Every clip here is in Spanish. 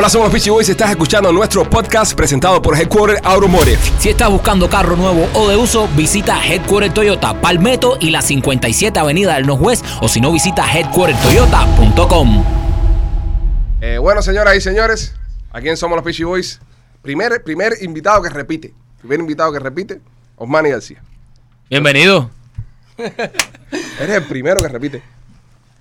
Hola, somos los Peachy Boys. Estás escuchando nuestro podcast presentado por Headquarter Automotive. Si estás buscando carro nuevo o de uso, visita Headquarter Toyota Palmetto y la 57 Avenida del Northwest o si no, visita headquartertoyota.com. Eh, bueno, señoras y señores, aquí en Somos los Peachy Boys. Primer, primer invitado que repite. Primer invitado que repite, Osmani García. Bienvenido. Eres el primero que repite.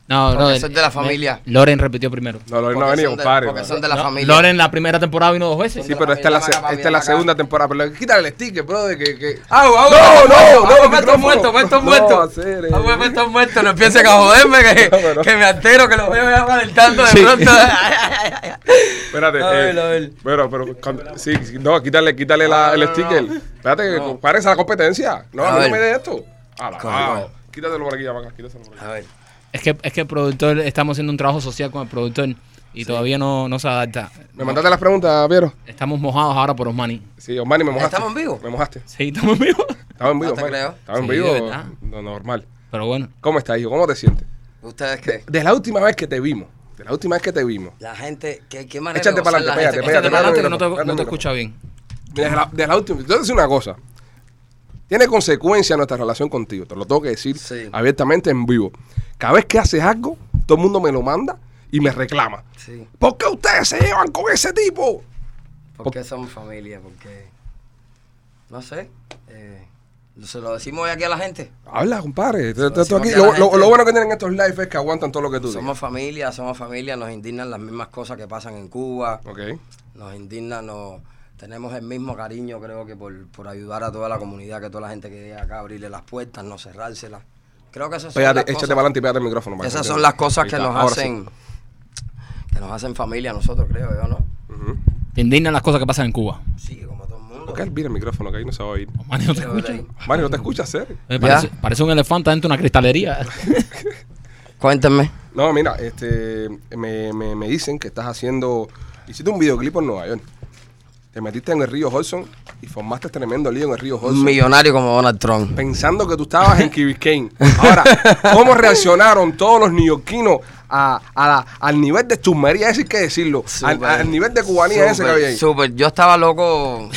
No, Porque no, son de la familia. Loren repitió primero. No, lo no ha Porque venido, son de- compadre. Porque ¿no? son de la No, familia. Loren la primera temporada vino dos veces. Sí, pero esta es la, esta es segunda temporada. Pero quítale el sticker, bro, de que... que... Ah, No, ah, no, no, el micrófono. estos muertos, estos No, muertos. hacer, eh. Ah, pues, estos muertos, no empiecen a joderme que, No, pero- que me altero, que los veo ya calentando de Sí. pronto. Espérate. A ver, eh, a ver. Bueno, pero... cuando- sí, no, quítale, quítale la- No, el no, no, sticker. no. Espérate, que No. pares a la competencia. No, A a no me de esto. A ah, Quítatelo por aquí, ya, acá. Quítatelo por aquí. A ver. Es que, es que el productor, estamos haciendo un trabajo social con el productor y todavía no, no se adapta. ¿Me mandaste las preguntas, Piero? Estamos mojados ahora por Osmani. Sí, Osmani, me mojaste. ¿Estamos en vivo? Me mojaste. Sí, estamos en vivo, No te Osmani. creo. Estaba en Sí, vivo. no, normal. Pero bueno. ¿Cómo estás, hijo? ¿Cómo te sientes? ¿Ustedes qué? Desde la última vez que te vimos. De la última vez que te vimos. La gente, ¿qué, qué manera Échate para adelante, gente? pégate, Échate para adelante que no te, no te pégate escucha bien. Desde la, desde la última. Yo te voy a decir una cosa. Tiene consecuencia nuestra relación contigo. Te lo tengo que decir Sí. abiertamente en vivo. Cada vez que haces algo, todo el mundo me lo manda y me reclama. Sí, ¿Por qué ustedes se llevan con ese tipo? porque somos familia, porque... No sé. Eh, ¿Se lo decimos hoy aquí a la gente? Habla, compadre. Aquí- Lo, bueno que tienen estos lives es que aguantan todo lo que tú digas. Somos familia, somos familia, nos indignan las mismas cosas que pasan en Cuba. Ok. nos indigna, nos, tenemos el mismo cariño, creo que por, por ayudar a toda la comunidad, que toda la gente que llega acá, abrirle las puertas, no cerrárselas. Creo que esas son, Pégate, las échate cosas, para adelante y pégate el micrófono. esas son las cosas que nos ahora sí. hacen que nos hacen familia a nosotros, creo yo, ¿no? Te indignan las cosas que pasan en Cuba. Sí, como todo el mundo. ¿Por qué el micrófono que ahí no se va a oír? Osmani no te Pero, escucha. ahí. Mario, no te escuchas, serio. Eh, parece, parece un elefante dentro de una cristalería. Cuéntenme. No, mira, este, me, me, me dicen que estás haciendo, hiciste un videoclip en Nueva York. Te metiste en el río Hudson y formaste tremendo lío en el río Un Hudson. millonario como Donald Trump. Pensando que tú estabas en Key Biscayne. Ahora, ¿cómo reaccionaron todos los neoyorquinos a, a la- al nivel de chusmería ese, hay que decirlo? Al, al nivel de cubanía ese que había ahí. Súper. Yo estaba loco.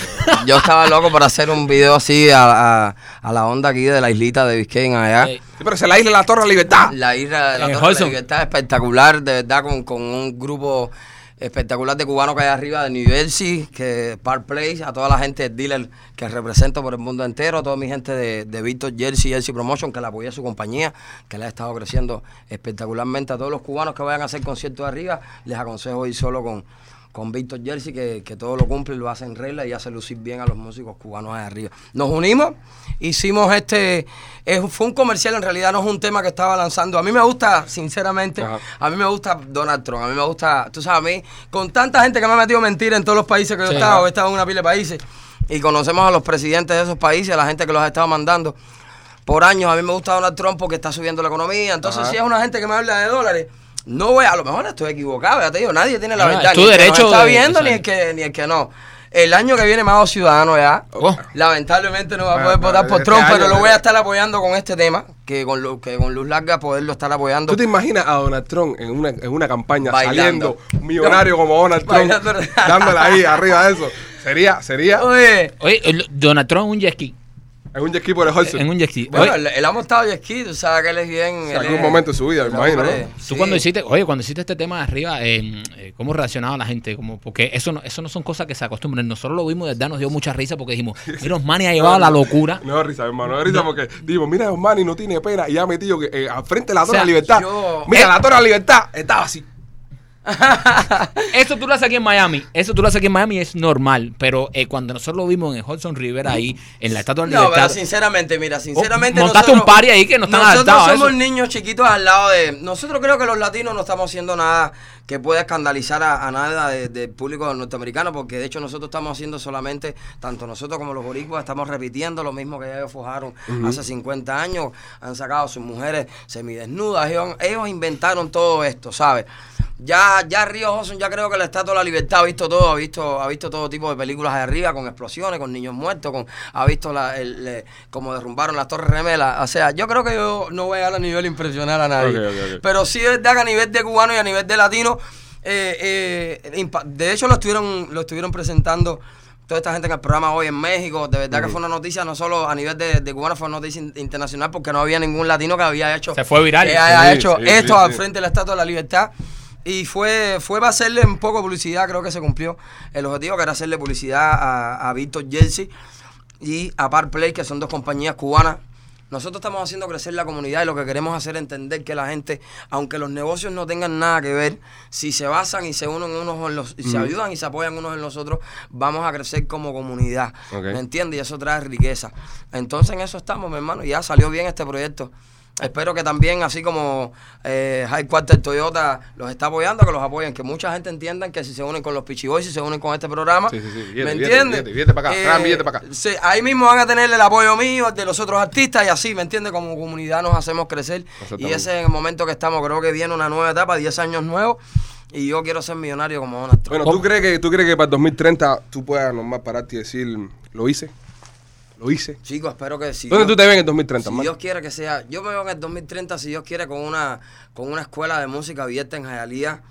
Yo estaba loco para hacer un video así a, a- a la onda aquí de la islita de Biscayne allá. Sí, pero se la isla de la Torre de la Libertad. La isla de la En Torre de la. Libertad espectacular, de verdad, con, con un grupo espectacular de cubanos que hay arriba de New Jersey, que Park Place, a toda la gente del dealer que represento por el mundo entero, a toda mi gente de, de Victor Jersey, Jersey Promotion, que le apoya su compañía, que le ha estado creciendo espectacularmente. A todos los cubanos que vayan a hacer conciertos arriba, les aconsejo ir solo con, con Víctor Jersey, que, que todo lo cumple y lo hace en regla y hace lucir bien a los músicos cubanos de arriba. Nos unimos, hicimos este, es- fue un comercial, en realidad no es un tema que estaba lanzando. A mí me gusta, sinceramente, Ajá. a mí me gusta Donald Trump, a mí me gusta, tú sabes, a mí, con tanta gente que me ha metido mentira en todos los países que yo he Sí. estado, he estado en una pila de países, y conocemos a los presidentes de esos países, a la gente que los ha estado mandando por años. A mí me gusta Donald Trump porque está subiendo la economía. Entonces, Ajá. si es una gente que me habla de dólares, no voy, a lo mejor estoy equivocado, ya te digo, nadie tiene la No, verdad. es tu ni el que derecho nos está viendo, ni el que, ni el que no. El año que viene más ciudadano ya. Oh. Lamentablemente no va a Bueno, poder votar por este Trump, año- pero lo voy a estar apoyando con este tema, que con, lo, que con luz larga poderlo estar apoyando. ¿Tú te imaginas a Donald Trump en una, en una campaña Bailando. saliendo un millonario como Donald Trump Bailando. dándole ahí arriba de eso? Sería, sería Oye, Oye, Donald Trump un jet ski. En un jet ski por el Hudson. En un jet ski. bueno, Oye, él, él ha montado jet ski, tú sabes que él es bien... en él algún es- momento de su vida, me imagino, hombre- ¿no? Tú sí. cuando hiciste, oye, cuando hiciste este tema de arriba, eh, eh, ¿cómo reaccionaba la gente? Como, porque eso no, eso no son cosas que se acostumbran. Nosotros lo vimos de verdad, nos dio mucha risa porque dijimos, mira, Osmani ha llevado a la locura. No, risa, hermano, no risa porque digo, mira, Osmani no tiene pena y ha metido que eh, al frente de la Torre sea, de la Libertad. yo- Mira, Eh. la Torre de la Libertad estaba así. Eso tú lo haces aquí en Miami. Eso tú lo haces aquí en Miami es normal. Pero eh, cuando nosotros lo vimos en el Hudson River ahí, en la Estatua de la No, pero sinceramente, mira, sinceramente. Oh, montaste nosotros- un party ahí que no están Nosotros adaptados somos eso. niños chiquitos al lado de. Nosotros creo que los latinos no estamos haciendo nada que pueda escandalizar a, a nada de- del público norteamericano, porque de hecho nosotros estamos haciendo solamente, tanto nosotros como los boricuas, estamos repitiendo lo mismo que ya ellos forjaron hace 50 años. Han sacado a sus mujeres semidesnudas. Ellos, ellos inventaron todo esto, ¿sabes? Ya, ya Río Hudson, ya creo que la Estatua de la Libertad ha visto todo, ha visto, ha visto todo tipo de películas de arriba, con explosiones, con niños muertos, con, ha visto la, el, le- como derrumbaron las torres gemelas. O sea, yo creo que yo no voy a llegar a nivel impresionar a nadie. Pero sí es verdad que a nivel de cubano y a nivel de latino, eh, eh, de hecho lo estuvieron, lo estuvieron presentando toda esta gente en el programa hoy en México. De verdad que fue una noticia, no solo a nivel de, de cubano, fue una noticia in- internacional porque no había ningún latino que había hecho. Se fue viral. Que haya Sí, hecho sí, esto al frente de la Estatua de la Libertad. Y fue, fue para hacerle un poco de publicidad, creo que se cumplió el objetivo, que era hacerle publicidad a, a Víctor Jersey y a Par Play, que son dos compañías cubanas. Nosotros estamos haciendo crecer la comunidad y lo que queremos hacer es entender que la gente, aunque los negocios no tengan nada que ver, si se basan y se unen unos en los, y se ayudan y se apoyan unos en los otros, vamos a crecer como comunidad. Ok. ¿Me entiendes? Y eso trae riqueza. Entonces en eso estamos, mi hermano. y Ya salió bien este proyecto. Espero que también, así como eh, High Quarter Toyota los está apoyando, que los apoyen, que mucha gente entienda que si se unen con los Pichi Boys, si se unen con este programa, Sí, sí, sí. ¿me entiendes? billete para acá, billete para acá. sí, ahí mismo van a tener el apoyo mío, el de los otros artistas y así, ¿me entiendes? Como comunidad nos hacemos crecer y ese es el momento que estamos, creo que viene una nueva etapa, 10 años nuevos y yo quiero ser millonario como Donald Trump. Bueno, ¿tú crees, que, ¿tú crees que para el 2030 tú puedas nomás pararte y decir, lo hice? Lo hice. Chicos, espero que si ¿Dónde Dios- tú te ves en el 2030, Si? Dios quiere que sea, yo me veo en el 2030 si Dios quiere con una con una escuela de música abierta en Hialeah,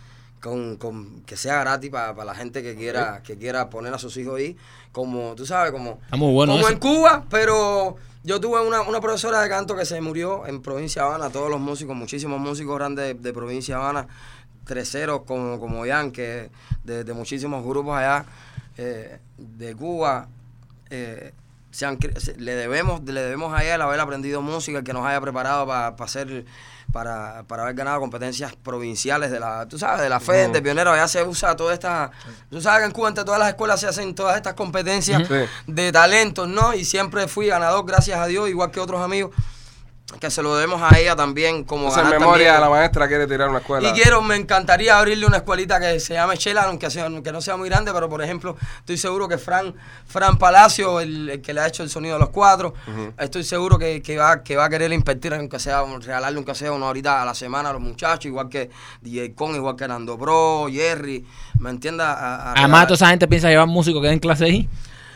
con, con que sea gratis para la gente que quiera que quiera poner a sus hijos ahí, como tú sabes, como bueno como eso. en Cuba, pero yo tuve una, una profesora de canto que se murió en provincia de Habana, todos los músicos, muchísimos músicos grandes de, de provincia Habana, terceros como como Jan, que de, de muchísimos grupos allá eh, de Cuba. eh, se han se- le debemos le debemos a él haber aprendido música, que nos haya preparado para hacer para, para haber ganado competencias provinciales de la tú sabes de la fe de pionero allá se usa toda esta tú sabes que en Cuba entre todas las escuelas se hacen todas estas competencias. Sí. de talentos no y siempre fui ganador gracias a Dios igual que otros amigos que se lo debemos a ella también como en memoria también. de la maestra quiere tirar una escuela. Y quiero, me encantaría abrirle una escuelita que se llame Chela, aunque, sea, aunque no sea muy grande, pero por ejemplo, estoy seguro que Fran, Fran Palacio, el, el que le ha hecho el sonido de los cuatro, estoy seguro que, que va, que va a querer invertir, aunque sea, un- regalarle aunque sea una horita a la semana a los muchachos, igual que DJ Con, igual que Nando Bro, Jerry, ¿me entiendes? A- a Además, regalar- toda esa gente piensa llevar músicos que den clase ahí.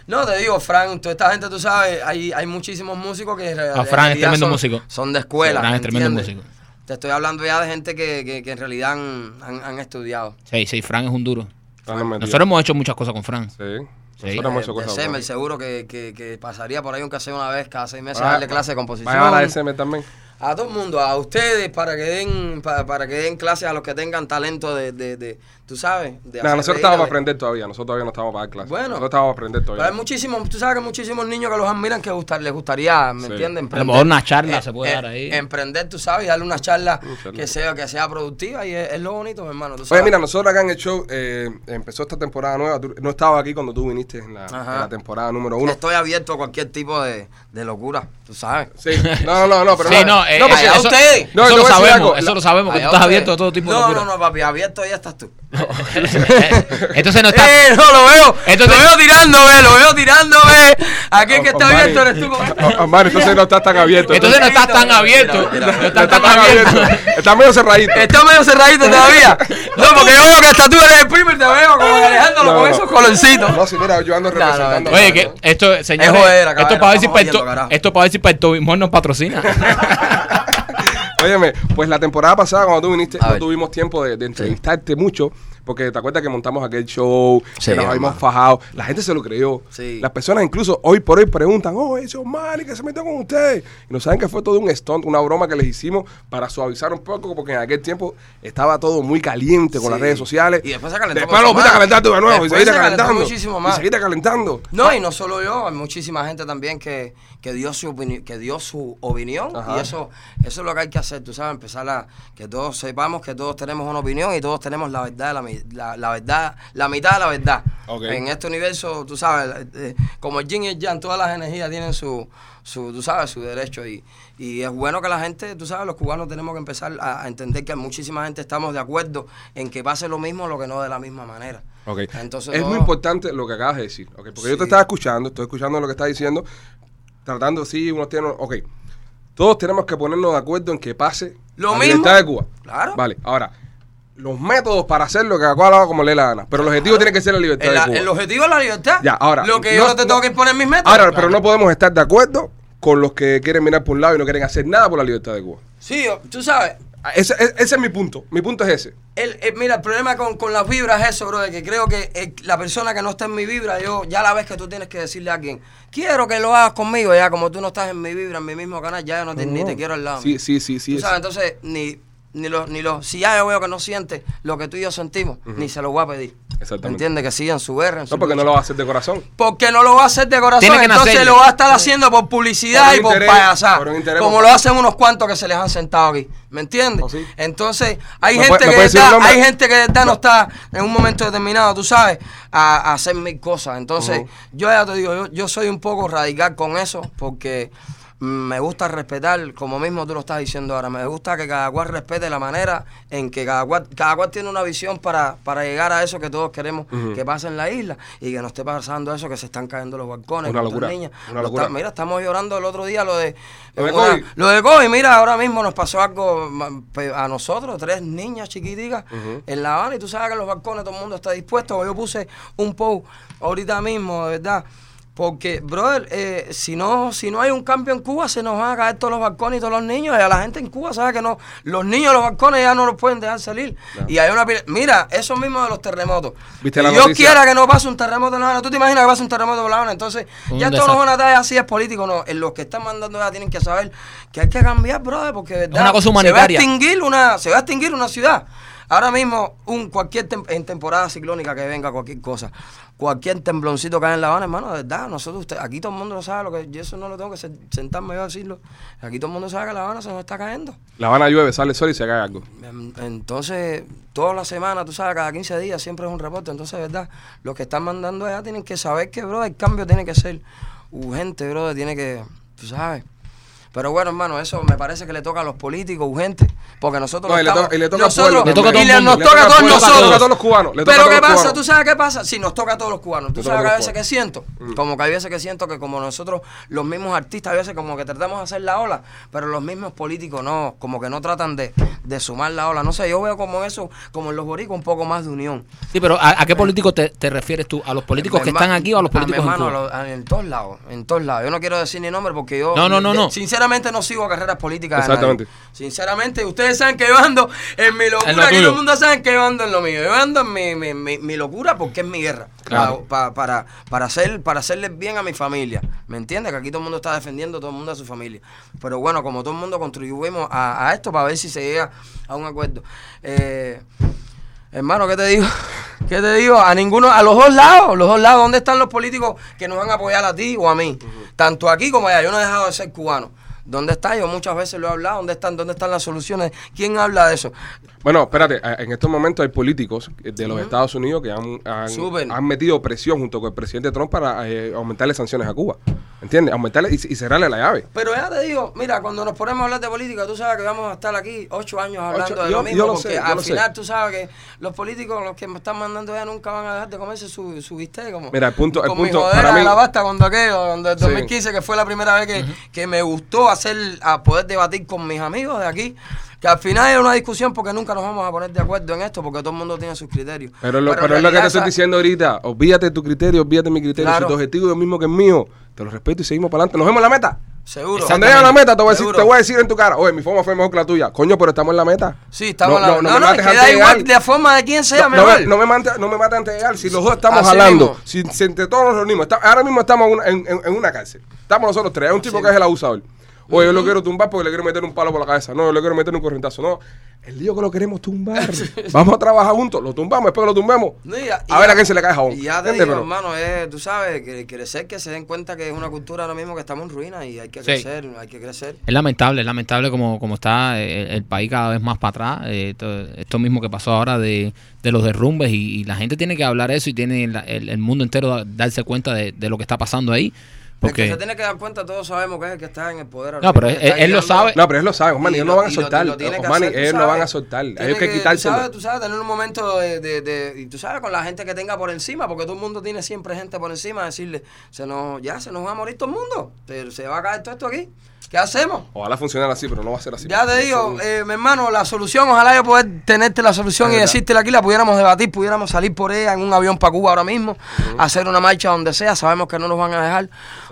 No, te digo, Fran, toda esta gente, tú sabes, hay, hay muchísimos músicos que en re- Ah, en Fran es realidad tremendo son, músico. Son de escuela. Fran es ¿me tremendo músico. Te estoy hablando ya de gente que, que, que en realidad han, han, han estudiado. Sí, sí, Fran es un duro. Ah, mentira. Nosotros hemos hecho muchas cosas con Fran. Sí. Sí. Nosotros hemos Eh, hecho de seguro que, que, que pasaría por ahí un caseo una vez cada seis meses Va- a darle clase de composición. ¿Va a llevar a SM también? A todo el mundo, a ustedes, para que den para, para que den clases a los que tengan talento de, de, de tú sabes, de Nah, nosotros a para aprender todavía. Nosotros todavía no estamos para dar clases. Bueno. Nosotros estamos para aprender Pero hay todavía. muchísimos, tú sabes que hay muchísimos niños que los admiran que gustar, les gustaría, ¿me Sí. entiendes? A lo mejor una charla se puede dar ahí. Emprender, tú sabes, y darle una charla que sea, que sea productiva y es, es lo bonito, mi hermano. Tú Oye, mira, nosotros acá en el show eh, empezó esta temporada nueva. Tú- no estaba aquí cuando tú viniste en la, Ajá. en la temporada número uno. Estoy abierto a cualquier tipo de, de locura, tú sabes. Sí. No, no, no, no, pero Sí, no, eh, porque- eso, ustedes. No, eso lo sabemos, eso lo sabemos, que tú estás abierto a todo tipo de no, locura. No, no, papi, abierto ya estás tú. Entonces no está... Eh, no, lo veo. Entonces- lo veo tirándome, lo veo tirándome. Aquí el que está Omar, abierto eres tú. con- Omar, entonces no estás tan abierto. Entonces no estás tan abierto. No estás estás tan abierto. Está medio cerradito. Está medio cerradito todavía. No, porque yo veo que hasta tú eres el primer, te veo como Alejandro No, con no. esos colorcitos. No, sí, mira, yo ando No, no, representando. no. Oye, que esto, señores, esto para ver si esto para ver si Perto Bismol nos patrocina. Óyeme, pues la temporada pasada cuando tú viniste A no ver. tuvimos tiempo de, de entrevistarte mucho porque te acuerdas que montamos aquel show, Sí, que nos habíamos fajado, la gente se lo creyó. Sí. Las personas incluso hoy por hoy preguntan, oh, ese Omar y que se metió con ustedes. Y no saben que fue todo un stunt, una broma que les hicimos para suavizar un poco porque en aquel tiempo estaba todo muy caliente con Sí. las redes sociales. Y después se calentó Después lo fuiste a calentar tú de nuevo y seguiste calentando. muchísimo Y seguiste calentando. No, y no solo yo, hay muchísima gente también que, que dio su opinión, que dio su opinión Ajá. y eso, eso es lo que hay que hacer, tú sabes, empezar a que todos sepamos que todos tenemos una opinión y todos tenemos la verdad, la, la, la verdad, la mitad de la verdad. Ok. En este universo, tú sabes, eh, como el yin y el yang, todas las energías tienen su, su tú sabes, su derecho y, y es bueno que la gente, tú sabes, los cubanos tenemos que empezar a, a entender que muchísima gente estamos de acuerdo en que pase lo mismo, lo que no de la misma manera. Ok. Entonces, es todo- muy importante lo que acabas de decir, porque yo te estaba escuchando, estoy escuchando lo que estás diciendo, tratando, sí, unos tienen, ok, todos tenemos que ponernos de acuerdo en que pase Lo la mismo. libertad de Cuba. Claro. Vale, ahora, los métodos para hacerlo, que a cual haga como le dé la gana, pero el objetivo tiene que ser la libertad El, de Cuba. el objetivo es la libertad. Ya, ahora, Lo que no- yo no te tengo no- que imponer mis métodos. Ahora, pero no podemos estar de acuerdo con los que quieren mirar por un lado y no quieren hacer nada por la libertad de Cuba. Sí, tú sabes, Ese, ese- ese es mi punto. Mi punto es ese. El, el- mira, el problema con, con las vibras es eso, bro, de que creo que eh, la persona que no está en mi vibra, yo ya la vez que tú tienes que decirle a alguien, quiero que lo hagas conmigo, ya como tú no estás en mi vibra, en mi mismo canal, ya yo no te, ni te quiero al lado. Sí, sí, sí, sí. Tú sabes, entonces, ni, ni los, ni los, si ya yo veo que no siente lo que tú y yo sentimos, ni se lo voy a pedir. Exactamente. ¿Me entiendes? Que sigan su guerra. en su No, porque no lo va a hacer de corazón. Porque no lo va a hacer de corazón, Tiene que entonces nacerle. lo va a estar haciendo por publicidad Por y por interés, como por- lo hacen unos cuantos que se les han sentado aquí. ¿Me entiendes? Oh, sí. Entonces, hay ¿Me gente puede- que de verdad- hay gente que de verdad no está en un momento determinado, tú sabes, a, a hacer mil cosas. Entonces, yo ya te digo, yo, yo soy un poco radical con eso, porque me gusta respetar, como mismo tú lo estás diciendo ahora, me gusta que cada cual respete la manera en que cada cual, cada cual tiene una visión para, para llegar a eso que todos queremos que pase en la isla y que no esté pasando eso que se están cayendo los balcones. Una locura, niñas. una Lo locura. está- mira, estamos llorando el otro día lo de, Lo de una- COVID. lo de COVID. Mira, ahora mismo nos pasó algo a nosotros, tres niñas chiquiticas en La Habana y tú sabes que en los balcones todo el mundo está dispuesto. Yo puse un post ahorita mismo, de verdad. Porque, brother, eh, si no si no hay un cambio en Cuba, se nos van a caer todos los balcones y todos los niños. Y a la gente en Cuba sabe que no, los niños de los balcones ya no los pueden dejar salir. Claro. Y hay una Mira, eso mismo de los terremotos. ¿Viste la Dios noticia? quiera que no pase un terremoto en La Habana. ¿Tú te imaginas que pase un terremoto en La Habana? Entonces, Un ya todos desastre. los Jonathan así es político. No, En los que están mandando ya tienen que saber que hay que cambiar, brother, porque ¿verdad? una cosa se va a humanitaria. extinguir una, se va a extinguir una ciudad. Ahora mismo, un cualquier tem- en temporada ciclónica que venga cualquier cosa, cualquier tembloncito que haya en La Habana, hermano, de verdad, nosotros, usted, aquí todo el mundo lo sabe, lo que yo eso no lo tengo que se- sentarme yo a decirlo. Aquí todo el mundo sabe que La Habana se nos está cayendo. La Habana llueve, sale el sol y se cae algo. Em, Entonces, todas las semanas, tú sabes, cada 15 días siempre es un reporte. Entonces, ¿verdad? Los que están mandando allá tienen que saber que, bro, el cambio tiene que ser urgente, bro, tiene que, tú sabes. Pero bueno, hermano, eso me parece que le toca a los políticos urgente, porque nosotros No, lo y le estamos- toca- y le toca al nosotros- Le toca a y le- nos toca a todos pueblo, le nosotros. toca a todos los cubanos, le toca a Pero todos ¿qué los pasa? cubanos. ¿Tú sabes qué pasa? Si nos toca a todos los cubanos. Tú Le a sabes que a veces que siento, Mm. como que hay veces que siento que como nosotros, los mismos artistas, a veces como que tratamos de hacer la ola, pero los mismos políticos no, como que no tratan de, de sumar la ola. No sé, yo veo como eso, como en los boricos, un poco más de unión. Sí, pero ¿a, a qué políticos te, te refieres tú? ¿A los políticos que Mi están aquí o a los mi políticos en hermano, Cuba? a los- a- en todos lados, en todos lados. Yo no quiero decir ni nombre porque yo, No, no, no, de- no. sinceramente no sigo carreras políticas. Exactamente. nadie. Sinceramente, ustedes saben que yo ando en mi En locura, lo aquí todo el mundo sabe que yo ando en lo mío. Yo ando en mi, mi, mi, mi locura porque es mi guerra. Claro. Para, para, hacer, para hacerles bien a mi familia. ¿Me entiendes? Que aquí todo el mundo está defendiendo todo el mundo a su familia. Pero bueno, como todo el mundo contribuimos a, a esto para ver si se llega a un acuerdo. Eh, Hermano, ¿qué te digo? ¿Qué te digo? A ninguno, a los dos lados, los dos lados, ¿dónde están los políticos que nos van a apoyar a ti o a mí? Tanto aquí como allá. Yo no he dejado de ser cubano. ¿Dónde está? Yo muchas veces lo he hablado. ¿Dónde están? ¿Dónde están las soluciones? ¿Quién habla de eso? Bueno, espérate, en estos momentos hay políticos de los Estados Unidos que han, han, han metido presión junto con el presidente Trump para eh, aumentarle sanciones a Cuba. ¿Entiendes? Aumentarle y, y cerrarle la llave. Pero ya te digo, mira, cuando nos ponemos a hablar de política, tú sabes que vamos a estar aquí ocho años hablando Ocho- de yo- lo mismo, yo lo porque sé, yo al lo sé. final tú sabes que los políticos, los que me están mandando ya nunca van a dejar de comerse su, su bistec. Como, Mira, el punto- el punto para mí- la basta cuando aquello, cuando el Sí. 2015, que fue la primera vez que, que me gustó hacer, a poder debatir con mis amigos de aquí. Que al final es una discusión porque nunca nos vamos a poner de acuerdo en esto, porque todo el mundo tiene sus criterios. Pero, lo, pero es lo que te estoy diciendo ahorita. Olvídate de tu criterio, olvídate de mi criterio. Claro. Si tu objetivo es el mismo que el mío, te lo respeto y seguimos para adelante. Nos vemos en la meta. Seguro. Cuando llegue a la meta, te voy, a decir, te voy a decir en tu cara, oye, mi forma fue mejor que la tuya. Coño, pero estamos en la meta. Sí, estamos No, en la no, no No, no, antes da igual de forma de quién sea, no, mejor. me, no, me mate, no me mate antes de llegar. Si los dos estamos Así hablando, mismo. si, si entre todos nos reunimos, está- ahora mismo estamos en una, en, en- en una cárcel. Estamos nosotros tres. Hay un tipo que es el abusador. Oye, yo lo quiero tumbar porque le quiero meter un palo por la cabeza. No, yo le quiero meter un corrientazo. No, el lío que lo queremos tumbar. Vamos a trabajar juntos. Lo tumbamos, después que lo tumbemos. No, y ya- y a ver ya- a quién se le cae jabón. Y ya te digo, Pero- hermano, es, tú sabes, que crecer, que se den cuenta que es una cultura ahora mismo que estamos en ruina y hay que Sí. crecer, hay que crecer. Es lamentable, es lamentable como, como está eh, el, país cada vez más para atrás. eh, to- esto mismo que pasó ahora de, de los derrumbes y, y la gente tiene que hablar eso y tiene la- el, el mundo entero da- darse cuenta de, de lo que está pasando ahí. El que se Porque, tiene que dar cuenta, todos sabemos que es el que está en el poder. No, pero él- él lo sabe. No, pero ellos lo saben, Osmani, ellos lo- no van a lo- soltar. lo que Osmani, hacer, tú ellos no van a soltar. Hay que Tú quitárselo. sabes, tú sabes, tener un momento de, de, de- Y tú sabes, con la gente que tenga por encima, porque todo el mundo tiene siempre gente por encima, decirle, se nos, ya se nos va a morir todo el mundo. Pero se va a caer todo esto aquí. ¿Qué hacemos? Ojalá funcionara así, pero no va a ser así. Ya te digo, eh, mi hermano, la solución, ojalá yo poder tenerte la solución Es y decírtela aquí, la pudiéramos debatir, pudiéramos salir por ella en un avión para Cuba ahora mismo, hacer una marcha donde sea, sabemos que no nos van a dejar.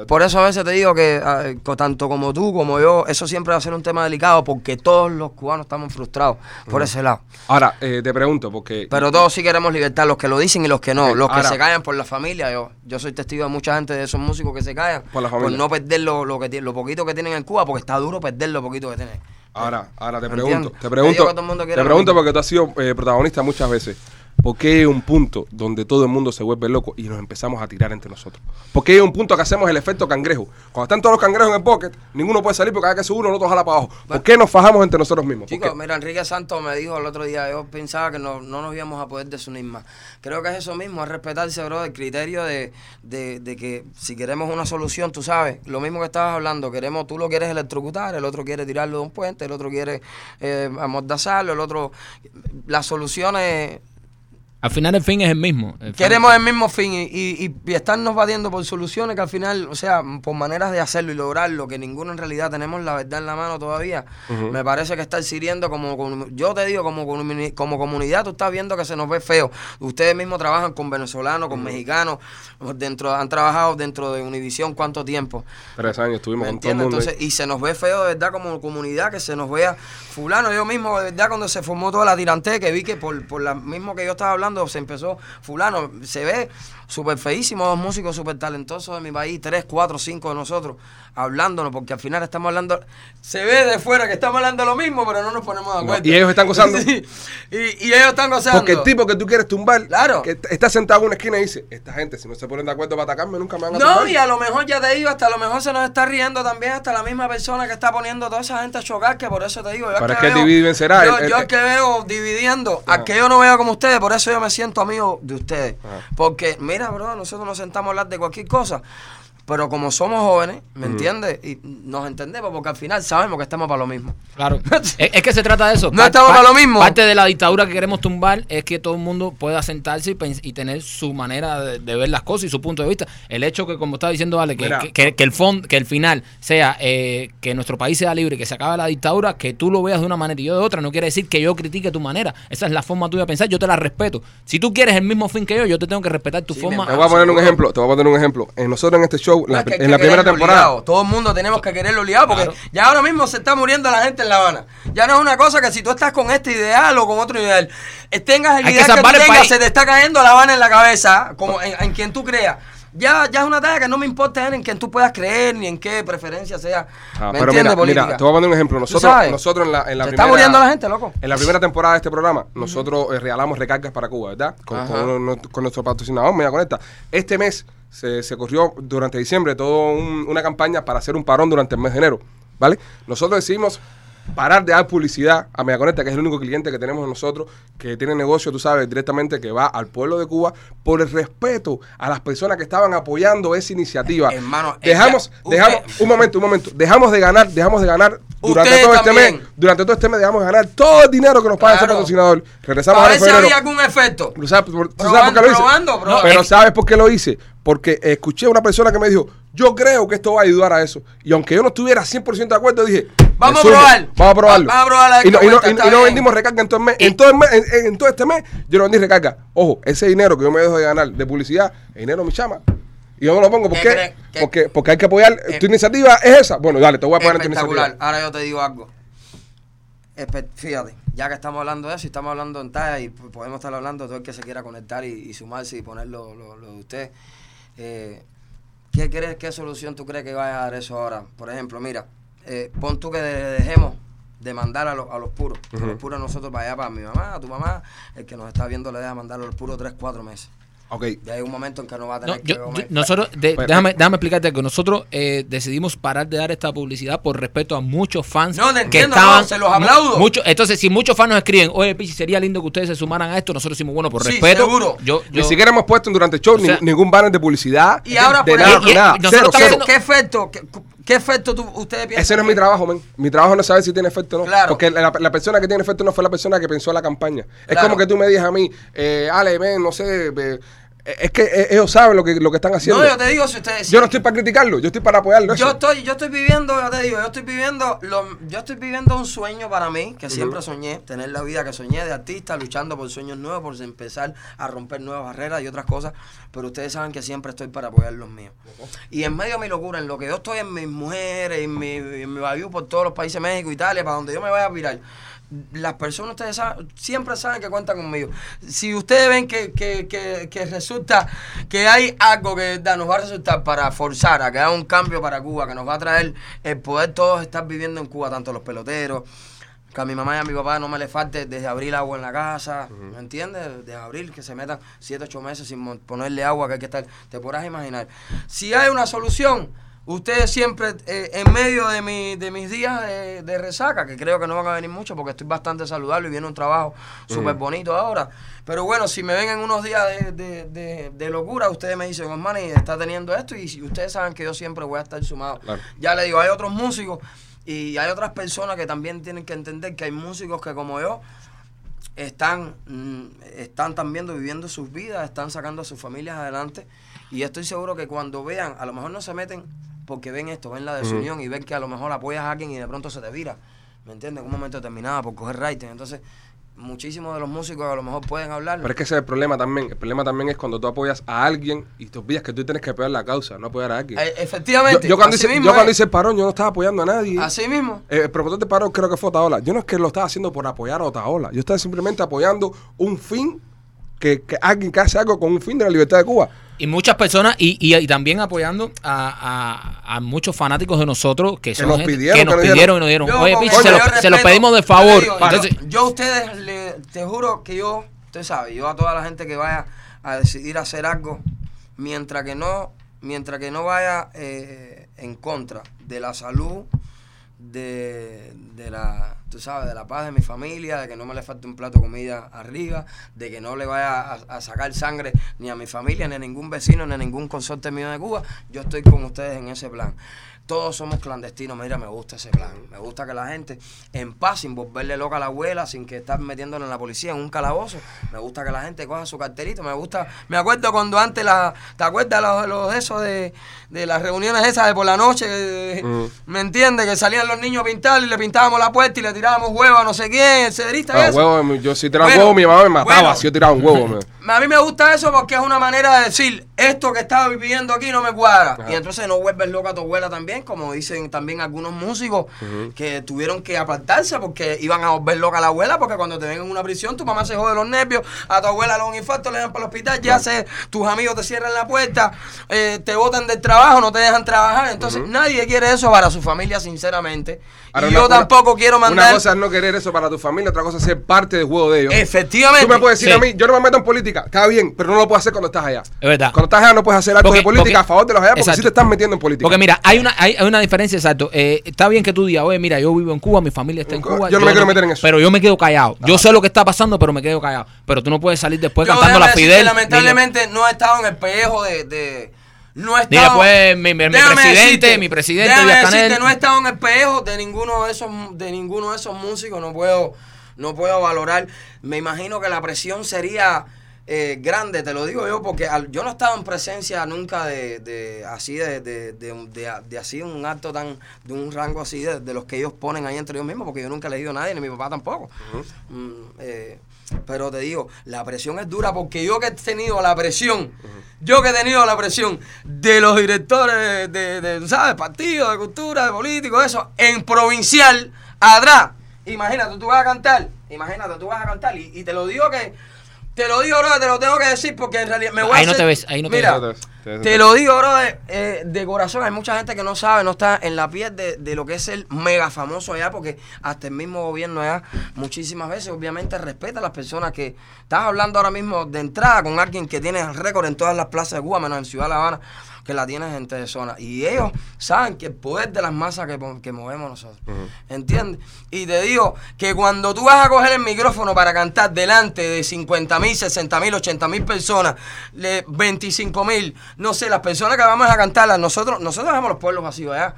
Por eso a veces te digo que ah, tanto como tú como yo, eso siempre va a ser un tema delicado porque todos los cubanos estamos frustrados por ese lado. Ahora, eh, te pregunto, porque Pero todos sí queremos libertad, los que lo dicen y los que no. Los que ahora- se callan por la familia. Yo, yo soy testigo de mucha gente de esos músicos que se callan Por la familia. no perder lo, lo que lo poquito que tienen en Cuba, porque está duro perder lo poquito que tienen. Ahora, ahora te ¿Me pregunto, te pregunto, te pregunto porque tú has sido eh, protagonista muchas veces. ¿Por qué hay un punto donde todo el mundo se vuelve loco y nos empezamos a tirar entre nosotros? ¿Por qué hay un punto que hacemos el efecto cangrejo? Cuando están todos los cangrejos en el pocket, ninguno puede salir porque cada que sube uno, el otro jala para abajo. ¿Por qué nos fajamos entre nosotros mismos? ¿Por Chicos, mira, Enrique Santos me dijo el otro día, yo pensaba que no, no nos íbamos a poder desunir más. Creo que es eso mismo, es respetarse, bro, el criterio de, de, de que si queremos una solución, tú sabes, lo mismo que estabas hablando, queremos, tú lo quieres electrocutar, el otro quiere tirarlo de un puente, el otro quiere eh, amordazarlo, el otro... Las soluciones Al final el fin es el mismo. El Queremos el mismo fin y, y, y- estarnos batiendo por soluciones que al final, o sea, por maneras de hacerlo y lograrlo, que ninguno en realidad tenemos la verdad en la mano todavía, me parece que estar sirviendo como, como- yo te digo, como, como comunidad, tú estás viendo que se nos ve feo. Ustedes mismos trabajan con venezolanos, con mexicanos, dentro han trabajado dentro de Univisión cuánto tiempo. Tres años estuvimos ¿Me con todo el entiendes? mundo. Entonces, y se nos ve feo de verdad como comunidad, que se nos vea fulano. Yo mismo, de verdad, cuando se formó toda la tirante, que vi que por, por la mismo que yo estaba hablando, se empezó fulano, se ve súper feísimo, dos músicos súper talentosos de mi país, tres, cuatro, cinco de nosotros, hablándonos, porque al final estamos hablando, se ve de fuera que estamos hablando lo mismo, pero no nos ponemos de No, acuerdo. y ellos están gozando. Sí, y, y ellos están gozando. Porque el tipo que tú quieres tumbar, Claro. que está sentado en una esquina y dice, esta gente si no se ponen de acuerdo para atacarme, nunca me van a No, tumbar. y a lo mejor ya te digo, hasta a lo mejor se nos está riendo también hasta la misma persona que está poniendo a toda esa gente a chocar, que por eso te digo. Yo que es que el veo- divide y vencerá, Yo, el- el- yo es que veo dividiendo, a que yo no veo como ustedes, por eso yo me siento amigo de ustedes. Ajá. Porque, mira, bro, nosotros nos sentamos a hablar de cualquier cosa. Pero como somos jóvenes, ¿me entiendes? Y nos entendemos porque al final sabemos que estamos para lo mismo. Claro. es, que se trata de eso. No estamos para lo mismo. Parte de la dictadura que queremos tumbar es que todo el mundo pueda sentarse y, pens- y tener su manera de, de ver las cosas y su punto de vista. El hecho que, como estaba diciendo Ale, que, que, que- que el fond, que el final sea eh, que nuestro país sea libre, que se acabe la dictadura, que tú lo veas de una manera y yo de otra, no quiere decir que yo critique tu manera. Esa es la forma tuya de pensar, yo te la respeto. Si tú quieres el mismo fin que yo, yo te tengo que respetar tu Sí, forma. Te voy a poner un ejemplo, te voy a poner un ejemplo. En nosotros en este show, La- que en la primera temporada. Todo el mundo tenemos que quererlo ligado porque Claro. ya ahora mismo se está muriendo la gente en La Habana. Ya no es una cosa que si tú estás con este ideal o con otro ideal, eh, tengas el Hay que ideal que, tú tengas, país. se te está cayendo La Habana en la cabeza, como en, en quien tú creas. Ya, ya es una talla que no me importa en quien tú puedas creer ni en qué preferencia sea. Ah, ¿Me pero entiendes, mira, mira, política? te voy a poner un ejemplo. ¿Tú Nosotros, nosotros en la, en la primera, está muriendo la gente, loco. En la primera temporada de este programa, nosotros eh, regalamos recargas para Cuba, ¿verdad? Con, con nuestro patrocinador, Media Conecta. Este mes se, se corrió durante diciembre toda una campaña para hacer un parón durante el mes de enero, ¿vale? Nosotros decidimos parar de dar publicidad a Media Conecta, que es el único cliente que tenemos nosotros, que tiene negocio, tú sabes, directamente que va al pueblo de Cuba, por el respeto a las personas que estaban apoyando esa iniciativa. Hermano, es dejamos, dejamos, usted- un momento, un momento, dejamos de ganar, dejamos de ganar durante todo este mes, durante todo este mes dejamos de ganar todo el dinero que nos paga ese Claro. patrocinador. Regresamos A ver si había algún efecto. ¿Tú sabes, por, tú sabes Probando, por qué lo hice? probando, pero ¿sabes por qué lo hice? Porque escuché a una persona que me dijo, yo creo que esto va a ayudar a eso. Y aunque yo no estuviera 100% de acuerdo, dije, Vamos me a probar. Vamos a probarlo. Va- vamos a probar y no, y no- cuenta, y- está y no bien. vendimos recarga en todo el mes. En todo, el mes en, en todo este mes, yo no vendí recarga. Ojo, ese dinero que yo me dejo de ganar de publicidad, es dinero mi chama. Y yo no lo pongo. ¿Por ¿Qué qué? Porque, porque hay que apoyar. Eh, tu iniciativa es esa. Bueno, dale, te voy a poner en tu iniciativa. Ahora yo te digo algo. Fíjate, ya que estamos hablando de eso y estamos hablando en talla y podemos estar hablando todo el que se quiera conectar y, y sumarse y poner lo, lo- lo de usted. eh, ¿Qué crees, qué solución tú crees que vaya a dar eso ahora? Por ejemplo, mira, eh, pon tú que de- dejemos de mandar a, los- a los puros. A Ujú. los puros nosotros para allá, para mi mamá, a tu mamá, el que nos está viendo le deja mandar a los puros tres, cuatro meses. Ok. Ya hay un momento en que no va a No, tener yo- que yo- nosotros, de- Pues, déjame, déjame explicarte que nosotros eh, decidimos parar de dar esta publicidad por respeto a muchos fans No, te que entiendo, estaban. no, se los aplaudo. mucho- entonces, si muchos fans nos escriben, oye, Pichi, sería lindo que ustedes se sumaran a esto, nosotros decimos, bueno, por Sí, respeto. seguro. Yo, Ni yo- siquiera hemos puesto durante el show O sea- ni- ningún banner de publicidad. Y ahora, de por nada, ejemplo, nada. y- y nosotros Cero, estamos cero. ¿Qué, qué efecto, qué, qué efecto tú, ustedes piensan? Ese no es mi trabajo, men. Mi trabajo no es saber si tiene efecto o no. Claro. Porque la, la persona que tiene efecto no fue la persona que pensó la campaña. Es como que tú me digas a mí, eh, Ale, ven, no sé, Eh, Es que eh, ellos saben lo que, lo que están haciendo. No, yo te digo, si ustedes... Yo no estoy para criticarlo, yo estoy para apoyarlo. Yo eso. estoy, yo estoy viviendo, yo te digo, yo estoy viviendo, lo- yo estoy viviendo un sueño para mí, que siempre soñé, tener la vida que soñé de artista, luchando por sueños nuevos, por empezar a romper nuevas barreras y otras cosas, pero ustedes saben que siempre estoy para apoyar los míos. Y en medio de mi locura, en lo que yo estoy en mis mujeres, en mi, en mi por todos los países, México, Italia, para donde yo me vaya a virar, las personas, ustedes saben, siempre saben que cuentan conmigo. Si ustedes ven que, que, que, que resulta que hay algo que verdad nos va a resultar para forzar a que haya un cambio para Cuba, que nos va a traer el poder todos estar viviendo en Cuba, tanto los peloteros, que a mi mamá y a mi papá no me le falte desde abril agua en la casa, ¿me entiendes? Desde abril que se metan 7, 8 meses sin ponerle agua, que hay que estar, te podrás imaginar. Si hay una solución, ustedes siempre eh, en medio de, mi, de mis días de, de resaca, que creo que no van a venir mucho porque estoy bastante saludable y viene un trabajo súper bonito ahora. Pero bueno, si me ven en unos días de, de- de- de locura, ustedes me dicen, hermano, está teniendo esto, y ustedes saben que yo siempre voy a estar sumado. Claro. Ya le digo, hay otros músicos y hay otras personas que también tienen que entender que hay músicos que como yo están, mm, están también viviendo sus vidas, están sacando a sus familias adelante. Y estoy seguro que cuando vean, a lo mejor no se meten porque ven esto, ven la desunión y ven que a lo mejor apoyas a alguien y de pronto se te vira. ¿Me entiendes? En un momento determinado por coger rating. Entonces, muchísimos de los músicos a lo mejor pueden hablar. Pero es que ese es el problema también. El problema también es cuando tú apoyas a alguien y te olvidas que tú tienes que apoyar la causa, no apoyar a alguien. Eh, efectivamente. yo cuando, hice, mismo yo cuando hice el parón, yo no estaba apoyando a nadie. Así mismo. Eh, el promotor de parón creo que fue Otaola. Yo no es que lo estaba haciendo por apoyar a Otaola. Yo estaba simplemente apoyando un fin, que, que alguien que hace algo con un fin de la libertad de Cuba. Y muchas personas, y, y, y también apoyando a, a- a muchos fanáticos de nosotros que, son nos gente- pidieron, que nos que pidieron y nos dieron. Yo, Oye, Pichi, se, lo, mayor se lo pedimos de yo favor. digo, Entonces, yo a ustedes, le- te juro que yo, usted sabe, yo a toda la gente que vaya a decidir hacer algo, mientras que no, mientras que no vaya eh, en contra de la salud, de, de la, tú sabes, de la paz de mi familia, de que no me le falte un plato de comida arriba, de que no le vaya a, a sacar sangre ni a mi familia, ni a ningún vecino, ni a ningún consorte mío de Cuba, yo estoy con ustedes en ese plan. Todos somos clandestinos, mira, me gusta ese plan. Me gusta que la gente, en paz, sin volverle loca a la abuela, sin que estar metiéndole en la policía en un calabozo, me gusta que la gente coja su carterito. Me gusta, me acuerdo cuando antes, la, ¿te acuerdas los, los de esos de, de las reuniones esas de por la noche? Mm. ¿Me entiendes? Que salían los niños a pintar y le pintábamos la puerta y le tirábamos huevo a no sé quién, el cederista Ah, huevo, yo si tiraba un huevo, mi mamá me mataba bueno. si yo tiraba un huevo. A mí me gusta eso porque es una manera de decir, esto que estaba viviendo aquí no me cuadra. Ajá. Y entonces no vuelves loca a tu abuela también, como dicen también algunos músicos que tuvieron que apartarse porque iban a volver loca a la abuela, porque cuando te ven en una prisión, tu mamá se jode los nervios, a tu abuela le da un infarto, le dan para el hospital, ya sé, tus amigos te cierran la puerta, eh, te botan del trabajo, no te dejan trabajar. Entonces nadie quiere eso para su familia, sinceramente. Ahora, y yo una- tampoco quiero mandar... Una cosa es no querer eso para tu familia, otra cosa es ser parte del juego de ellos. Efectivamente. Tú me puedes decir Sí. a mí, yo no me meto en política, está bien, pero no lo puedes hacer cuando estás allá. Es verdad. Cuando estás allá no puedes hacer actos Porque- de política porque- a favor de los allá porque exacto. si te estás metiendo en política. Porque mira, hay una, hay, hay una diferencia, exacto. Eh, está bien que tú digas, oye, mira, yo vivo en Cuba, mi familia está en Yo Cuba. no me quiero meter en eso. Pero yo me quedo callado. Yo sé lo que está pasando, pero me quedo callado. Pero tú no puedes salir después Yo cantando la Fidel. lamentablemente no he estado en el pellejo de. de- no he estado. después mi- mi- presidente, mi presidente, decirte, no he estado en el pellejo de ninguno de esos, de ninguno de esos músicos. No puedo, no puedo valorar. Me imagino que la presión sería. Eh, grande, te lo digo yo, porque al- yo no he estado en presencia nunca de, de así de, de, de, de- de así un acto tan, de un rango así de, de los que ellos ponen ahí entre ellos mismos, porque yo nunca he elegido a nadie, ni mi papá tampoco. Mm, eh, pero te digo, la presión es dura porque yo que he tenido la presión, yo que he tenido la presión de los directores de, de, ¿sabes? Partidos, de cultura, de políticos, eso, en provincial, atrás. Imagínate, tú vas a cantar, imagínate, tú vas a cantar y, y te lo digo que, te lo digo, bro, te lo tengo que decir porque en realidad me voy Ahí a no hacer- te ves, ahí no te Mira, ves. Te- lo digo, bro, de, eh, de corazón. Hay mucha gente que no sabe, no está en la piel de, de lo que es el mega famoso allá, porque hasta el mismo gobierno allá muchísimas veces, obviamente, respeta a las personas que estás hablando ahora mismo de entrada con alguien que tiene el récord en todas las plazas de Cuba, menos en Ciudad de La Habana, que la tiene gente de zona. Y ellos saben que el poder de las masas que, que movemos nosotros. ¿Entiendes? Y te digo que cuando tú vas a coger el micrófono para cantar delante de 50 mil, 60 mil, 80 mil personas, le- 25 mil, no sé, las personas que vamos a cantarlas, nosotros, nosotros dejamos los pueblos vacíos allá.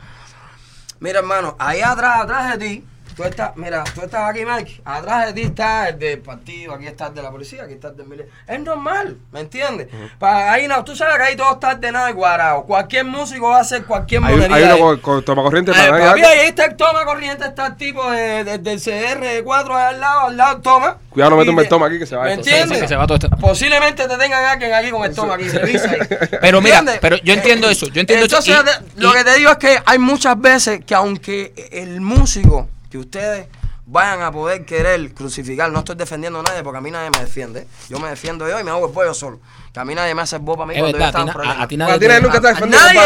Mira, hermano, ahí atrás, atrás de ti, Tú estás, mira, tú estás aquí, Mike. Atrás de ti está el del partido, aquí está el de la policía, aquí está el del militar. Es normal, ¿me entiendes? Para ahí no, tú sabes que ahí todo está ordenado y cuadrado. Cualquier músico va a hacer cualquier Hay, monería. hay uno ahí. con, con toma corriente Eh, para nadie. papi, ahí está el toma corriente, está el tipo de, de- del CR4 ahí al lado, al lado, toma. Cuidado, no me Y tumbe el toma aquí que se va ¿Me. Sí, entiendes? sí, que se va todo esto. Posiblemente te tengan alguien aquí con el toma aquí, revisa ahí. Pero mira, ¿Entiendes? pero yo entiendo eso, yo entiendo eso. Entonces, Y- lo y- que te digo es que hay muchas veces que aunque el músico que ustedes vayan a poder querer crucificar, no estoy defendiendo a nadie porque a mí nadie me defiende. Yo me defiendo yo y me hago el pollo solo. Que a mí nadie me hace el bo para mí Es cuando yo verdad, estaba en a a, a ti A nadie ti nadie te- nunca te ha defendido. Nadie,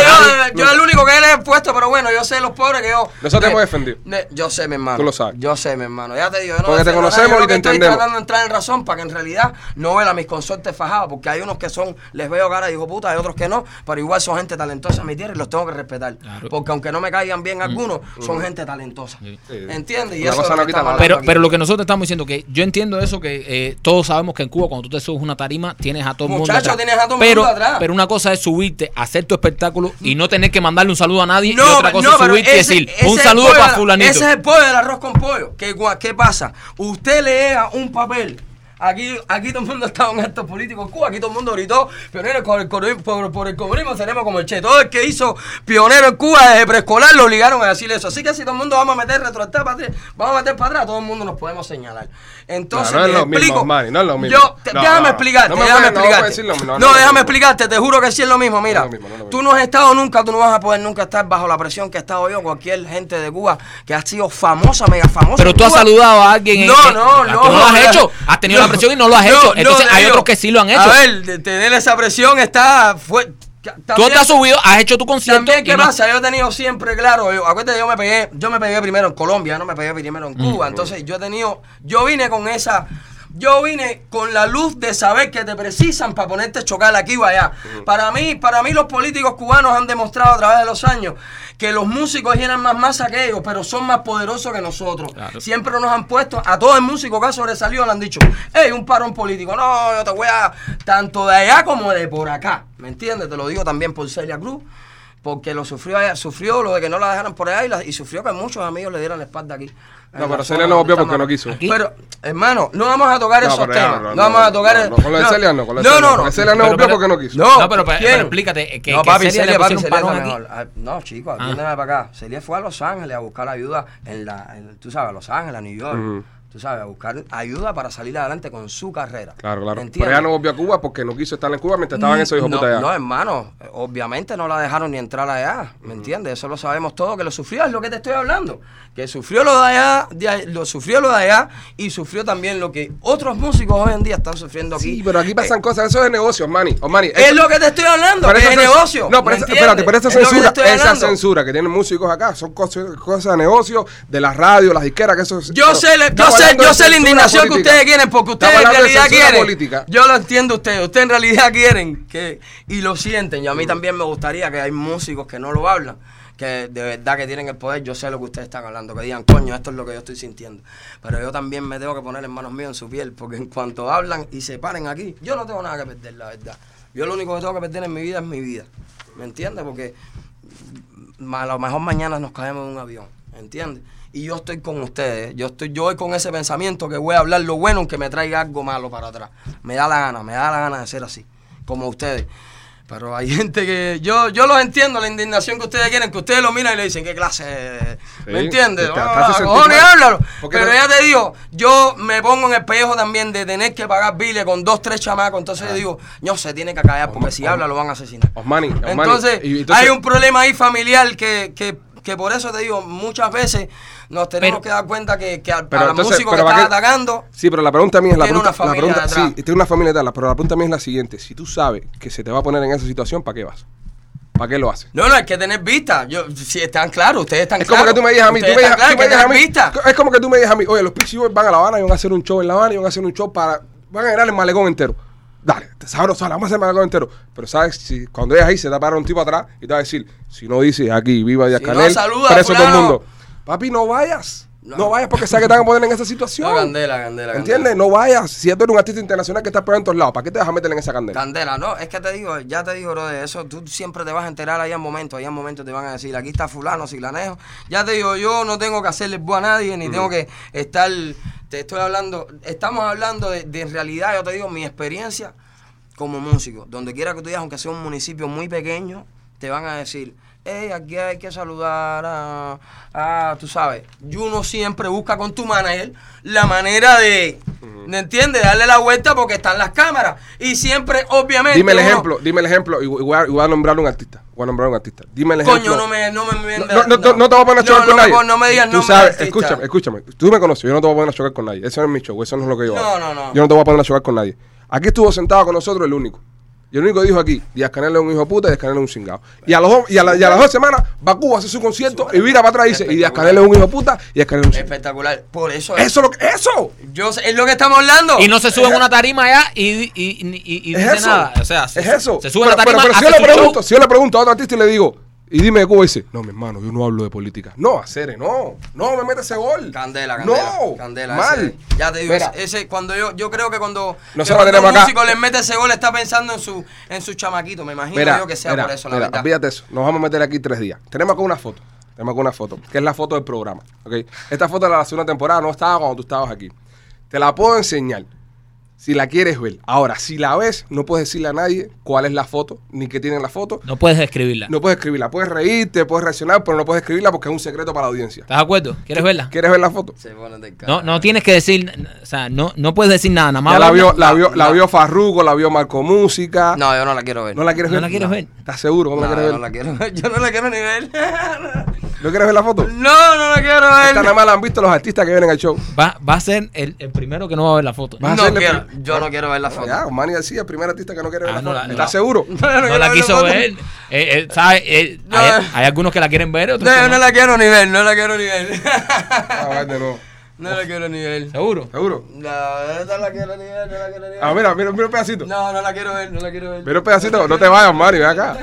yo, yo el único que le he puesto, pero bueno, yo sé los pobres que yo. Nosotros hemos defendido. de- yo sé, mi hermano. Tú lo sabes. Yo sé, mi hermano. Ya te digo, yo no Porque te conocemos yo y te que estoy entendemos. tratando de entrar en razón para que en realidad no vean a mis consortes fajados, porque hay unos que son, les veo cara de hijo puta, hay otros que no, pero igual son gente talentosa en mi tierra y los tengo que respetar. Claro. Porque aunque no me caigan bien algunos, son gente talentosa. Sí. ¿Entiendes? Y Una eso cosa es lo que. Pero, pero lo que nosotros estamos diciendo que yo entiendo eso que eh, todos sabemos que en Cuba cuando tú te subes una tarima tienes a todo el mundo Muchacho, atrás. tienes a todo el pero, atrás. Pero una cosa es subirte, hacer tu espectáculo y no tener que mandarle un saludo a nadie y No, otra cosa no, es subirte y decir un saludo para fulanito. Ese es el pollo del arroz con pollo. ¿Qué, ¿Qué pasa? Usted lea un papel. Aquí, aquí todo el mundo estaba en actos políticos en Cuba, aquí todo el mundo gritó, pioneros por el, comunismo- por, por el comunismo tenemos como el Che. Todo el que hizo pionero en Cuba desde preescolar lo obligaron a decir eso. Así que si todo el mundo vamos a meter retroactar para atrás, vamos a meter para atrás, todo el mundo nos podemos señalar. Entonces, No, no es les lo mismo, explico. Osmani, no es lo mismo. Yo, te- No, déjame no, explicarte, no me déjame no explicarte. déjame explicarte, te juro que sí es lo mismo. Mira, No es lo mismo, tú no has estado nunca, tú no vas a poder nunca estar bajo la presión que he estado yo, cualquier gente de Cuba que ha sido famosa, mega famosa. Pero tú has saludado a alguien. en- No, en- no, no. no lo has hecho. Has tenido presión y no lo has hecho. Entonces hay otros que sí lo han hecho. A ver, tener esa presión está. Tú te has subido, has hecho tu concierto. también, ¿qué pasa? Yo he tenido siempre claro, yo, acuérdate, yo me pegué, yo me pegué primero en Colombia, no me pegué primero en Cuba. Entonces, yo he tenido, yo vine con esa, yo vine con la luz de saber que te precisan para ponerte a chocar aquí o allá. Para mí, para mí los políticos cubanos han demostrado a través de los años que los músicos llenan más masa que ellos, pero son más poderosos que nosotros. Claro. Siempre nos han puesto, a todo el músico que ha sobresalido le han dicho, hey, un parón político. No, yo te voy a, tanto de allá como de por acá. ¿Me entiendes? Te lo digo también por Celia Cruz. Porque lo sufrió allá, sufrió lo de que no la dejaran por allá y, la- y sufrió que muchos amigos le dieran la espalda aquí. No, pero Celia no volvió porque no quiso. Aquí. Pero, hermano, no vamos a tocar No, esos temas. no, No, no, vamos a tocar no, no, con lo de Celia no, con lo de no, Celia no, no. Celia no volvió porque no quiso. No, No, pero, pero, explícate que, no, que papi, Celia papi, Celia parón está aquí. mejor. No, chicos, Ah. atiéndeme para acá. Celia fue a Los Ángeles a buscar ayuda en la, en- tú sabes, a Los Ángeles, a New York. Tú sabes, a buscar ayuda para salir adelante con su carrera. Claro, claro. Pero ella no volvió a Cuba porque no quiso estar en Cuba mientras estaban esos hijos no, puta allá. No, hermano, obviamente no la dejaron ni entrar allá, ¿me entiendes? Eso lo sabemos todos, que lo sufrió, es lo que te estoy hablando. Que sufrió lo de allá, de lo sufrió lo de allá y sufrió también lo que otros músicos hoy en día están sufriendo aquí. Sí, pero aquí pasan cosas. Eso es negocio, Osmani. Osmani, Es eso- lo que te estoy hablando, que es cens- negocio. No, pero espérate, pero esa Es censura, esa censura que tienen músicos acá son cosas, cosas de negocio, de las radios, las disqueras, que eso es- Yo pero sé, le- yo sé, yo sé la indignación que ustedes quieren, porque ustedes en realidad quieren. política. Yo lo entiendo ustedes, ustedes en realidad quieren que y lo sienten. Y a mí también me gustaría que hay músicos que no lo hablan, que de verdad que tienen el poder. Yo sé lo que ustedes están hablando, que digan, coño, esto es lo que yo estoy sintiendo. Pero yo también me tengo que poner en manos mías en su piel, porque en cuanto hablan y se paren aquí, yo no tengo nada que perder, la verdad. Yo lo único que tengo que perder en mi vida es mi vida. ¿Me entiendes? Porque ma- a lo mejor mañana nos caemos en un avión, ¿entiendes? Y yo estoy con ustedes, yo estoy yo voy con ese pensamiento que voy a hablar lo bueno aunque me traiga algo malo para atrás. Me da la gana, me da la gana de ser así, como ustedes. Pero hay gente que yo yo los entiendo la indignación que ustedes quieren, que ustedes lo miran y le dicen qué clase, de-?" ¿me Sí, entiendes? Ah, cojones, háblalo. Pero no- ya te digo, yo me pongo en el pellejo también de tener que pagar biles con dos, tres chamacos, entonces yo digo, no se tiene que callar porque si habla lo van a asesinar. Osmani, Osmani, Entonces, y- entonces- hay un problema ahí familiar que, que, que por eso te digo, muchas veces nos tenemos Pero- que dar cuenta que, que al, Pero al entonces, músico que está atacando, Sí, pero la pregunta mía es la pregunta, una familia la pregunta, detrás. sí, tiene una familia detrás, pero la pregunta mía es la siguiente, si tú sabes que se te va a poner en esa situación, ¿para qué vas? ¿Para qué lo haces? no, no, hay que tener vista. Yo, si están claros, ustedes están Es como claros. que tú me digas a mí, tú me digas, están tú me claros, digas a mí, vista. es como que tú me digas a mí, oye, los Boys van a La Habana y van a hacer un show en La Habana y van a hacer un show para, van a llenar el malecón entero. Dale, te sabroso, vamos a hacer el malecón entero. Pero sabes, si cuando llegas ahí se te va a parar un tipo atrás y te va a decir, si no dices aquí, viva Díaz Si no saluda preso todo el mundo. Papi, no vayas. No vayas porque sabes que te van a poner en esa situación. No, candela, candela. ¿Entiendes? No vayas. Si eres un artista internacional que está pegado en todos lados, ¿para qué te vas a meter en esa candela? Candela, no, es que te digo, ya te digo, bro, de eso tú siempre te vas a enterar ahí en momentos, ahí en momentos te van a decir, aquí está fulano, silanejo. Ya te digo, yo no tengo que hacerle bu a nadie, ni tengo que estar, te estoy hablando, estamos hablando de, de en realidad, yo te digo, mi experiencia como músico. Donde quiera que tú digas, aunque sea un municipio muy pequeño, te van a decir, hey, aquí hay que saludar a, a tú sabes, y uno siempre busca con tu manager la manera de, ¿me entiendes? Darle la vuelta porque están las cámaras. Y siempre, obviamente... Dime el uno- ejemplo, dime el ejemplo y voy a, voy a nombrar un artista. Voy a nombrar un artista. Dime el ejemplo. Coño, no me, no me, No, no, no, no te voy a poner a chocar no, con no nadie. no me digas Tú sabes, escúchame, escúchame. Tú me conoces, yo no te voy a poner a chocar con nadie. Ese no es mi show, eso no es lo que yo No, hago. no, no. Yo no te voy a poner a chocar con nadie. Aquí estuvo sentado con nosotros el único. Y el único que dijo aquí, Díaz Canel es un hijo de puta y Díaz Canel es un cingado. Y a, los, dos- y, a la- y a las dos semanas va a Cuba a hacer su concierto y vira para atrás y dice, y Díaz Canel es un hijo de puta y Díaz Canel es un cingado. Espectacular. Por eso Eso es lo que, eso. Yo sé- es lo que estamos hablando. Y no se sube en una tarima allá y, y, y, y- y Es dice eso. nada. O sea, se, es eso. se sube a pero, la tarima, pero, pero si yo hace le su pregunto, show. si yo le pregunto a otro artista y le digo, y dime de Cuba, dice, no, mi hermano, yo no hablo de política. No, Acere, no. No, me mete ese gol. Candela, candela. No, candela. mal. ese- ya te digo, Mira. ese, ese- cuando yo, yo creo que cuando, que Nosotros cuando tenemos un acá- músico le mete ese gol está pensando en su, en su chamaquito. Me imagino Mira, yo que sea mira, por eso, la mira, verdad. olvídate eso. Nos vamos a meter aquí tres días. Tenemos acá una foto. Tenemos acá una foto, que es la foto del programa. ¿ok? Esta foto de la segunda temporada no estaba cuando tú estabas aquí. Te la puedo enseñar si la quieres ver. Ahora, si la ves, no puedes decirle a nadie cuál es la foto, ni qué tiene en la foto. No puedes escribirla. No puedes escribirla. Puedes reírte, puedes reaccionar, pero no puedes escribirla porque es un secreto para la audiencia. ¿Estás de acuerdo? ¿Quieres verla? ¿Quieres ver la foto? Se pone del No, no tienes que decir, o sea, no, no puedes decir nada, nada más. Ya la vio, la no, vio, la no. vio Farruko, la vio Marco Música. No, yo no la quiero ver. ¿No la quieres ¿No ver? la quieres ver? ¿Estás seguro? ¿Cómo No, la quieres ver? no la quiero ver. Yo no la quiero ni ver. ¿No quieres ver la foto? no, no la quiero ver. Esta nada más la han visto los artistas que vienen al show. Va, va a ser el, el primero que no va a ver la foto. Va a No hacerle quiero, pri- yo no quiero ver la foto. Ya, Manny García, el primer artista que no quiere ver Ah, la no foto. la- no ¿Estás la- seguro? No, la quiso ver. Eh, eh, ¿sabes? Eh, No. hay, hay algunos que la quieren ver, otros No, que yo no. no la quiero ni ver, no la quiero ni ver. Ah, va de nuevo. No la quiero ni ver. ¿Seguro? ¿Seguro? No, no la quiero ni ver, no la quiero ni ver. Ah, mira, mira, mira un pedacito. No, no la quiero ver, no la quiero ver. Mira un pedacito. No te vayas, Manny, ven acá.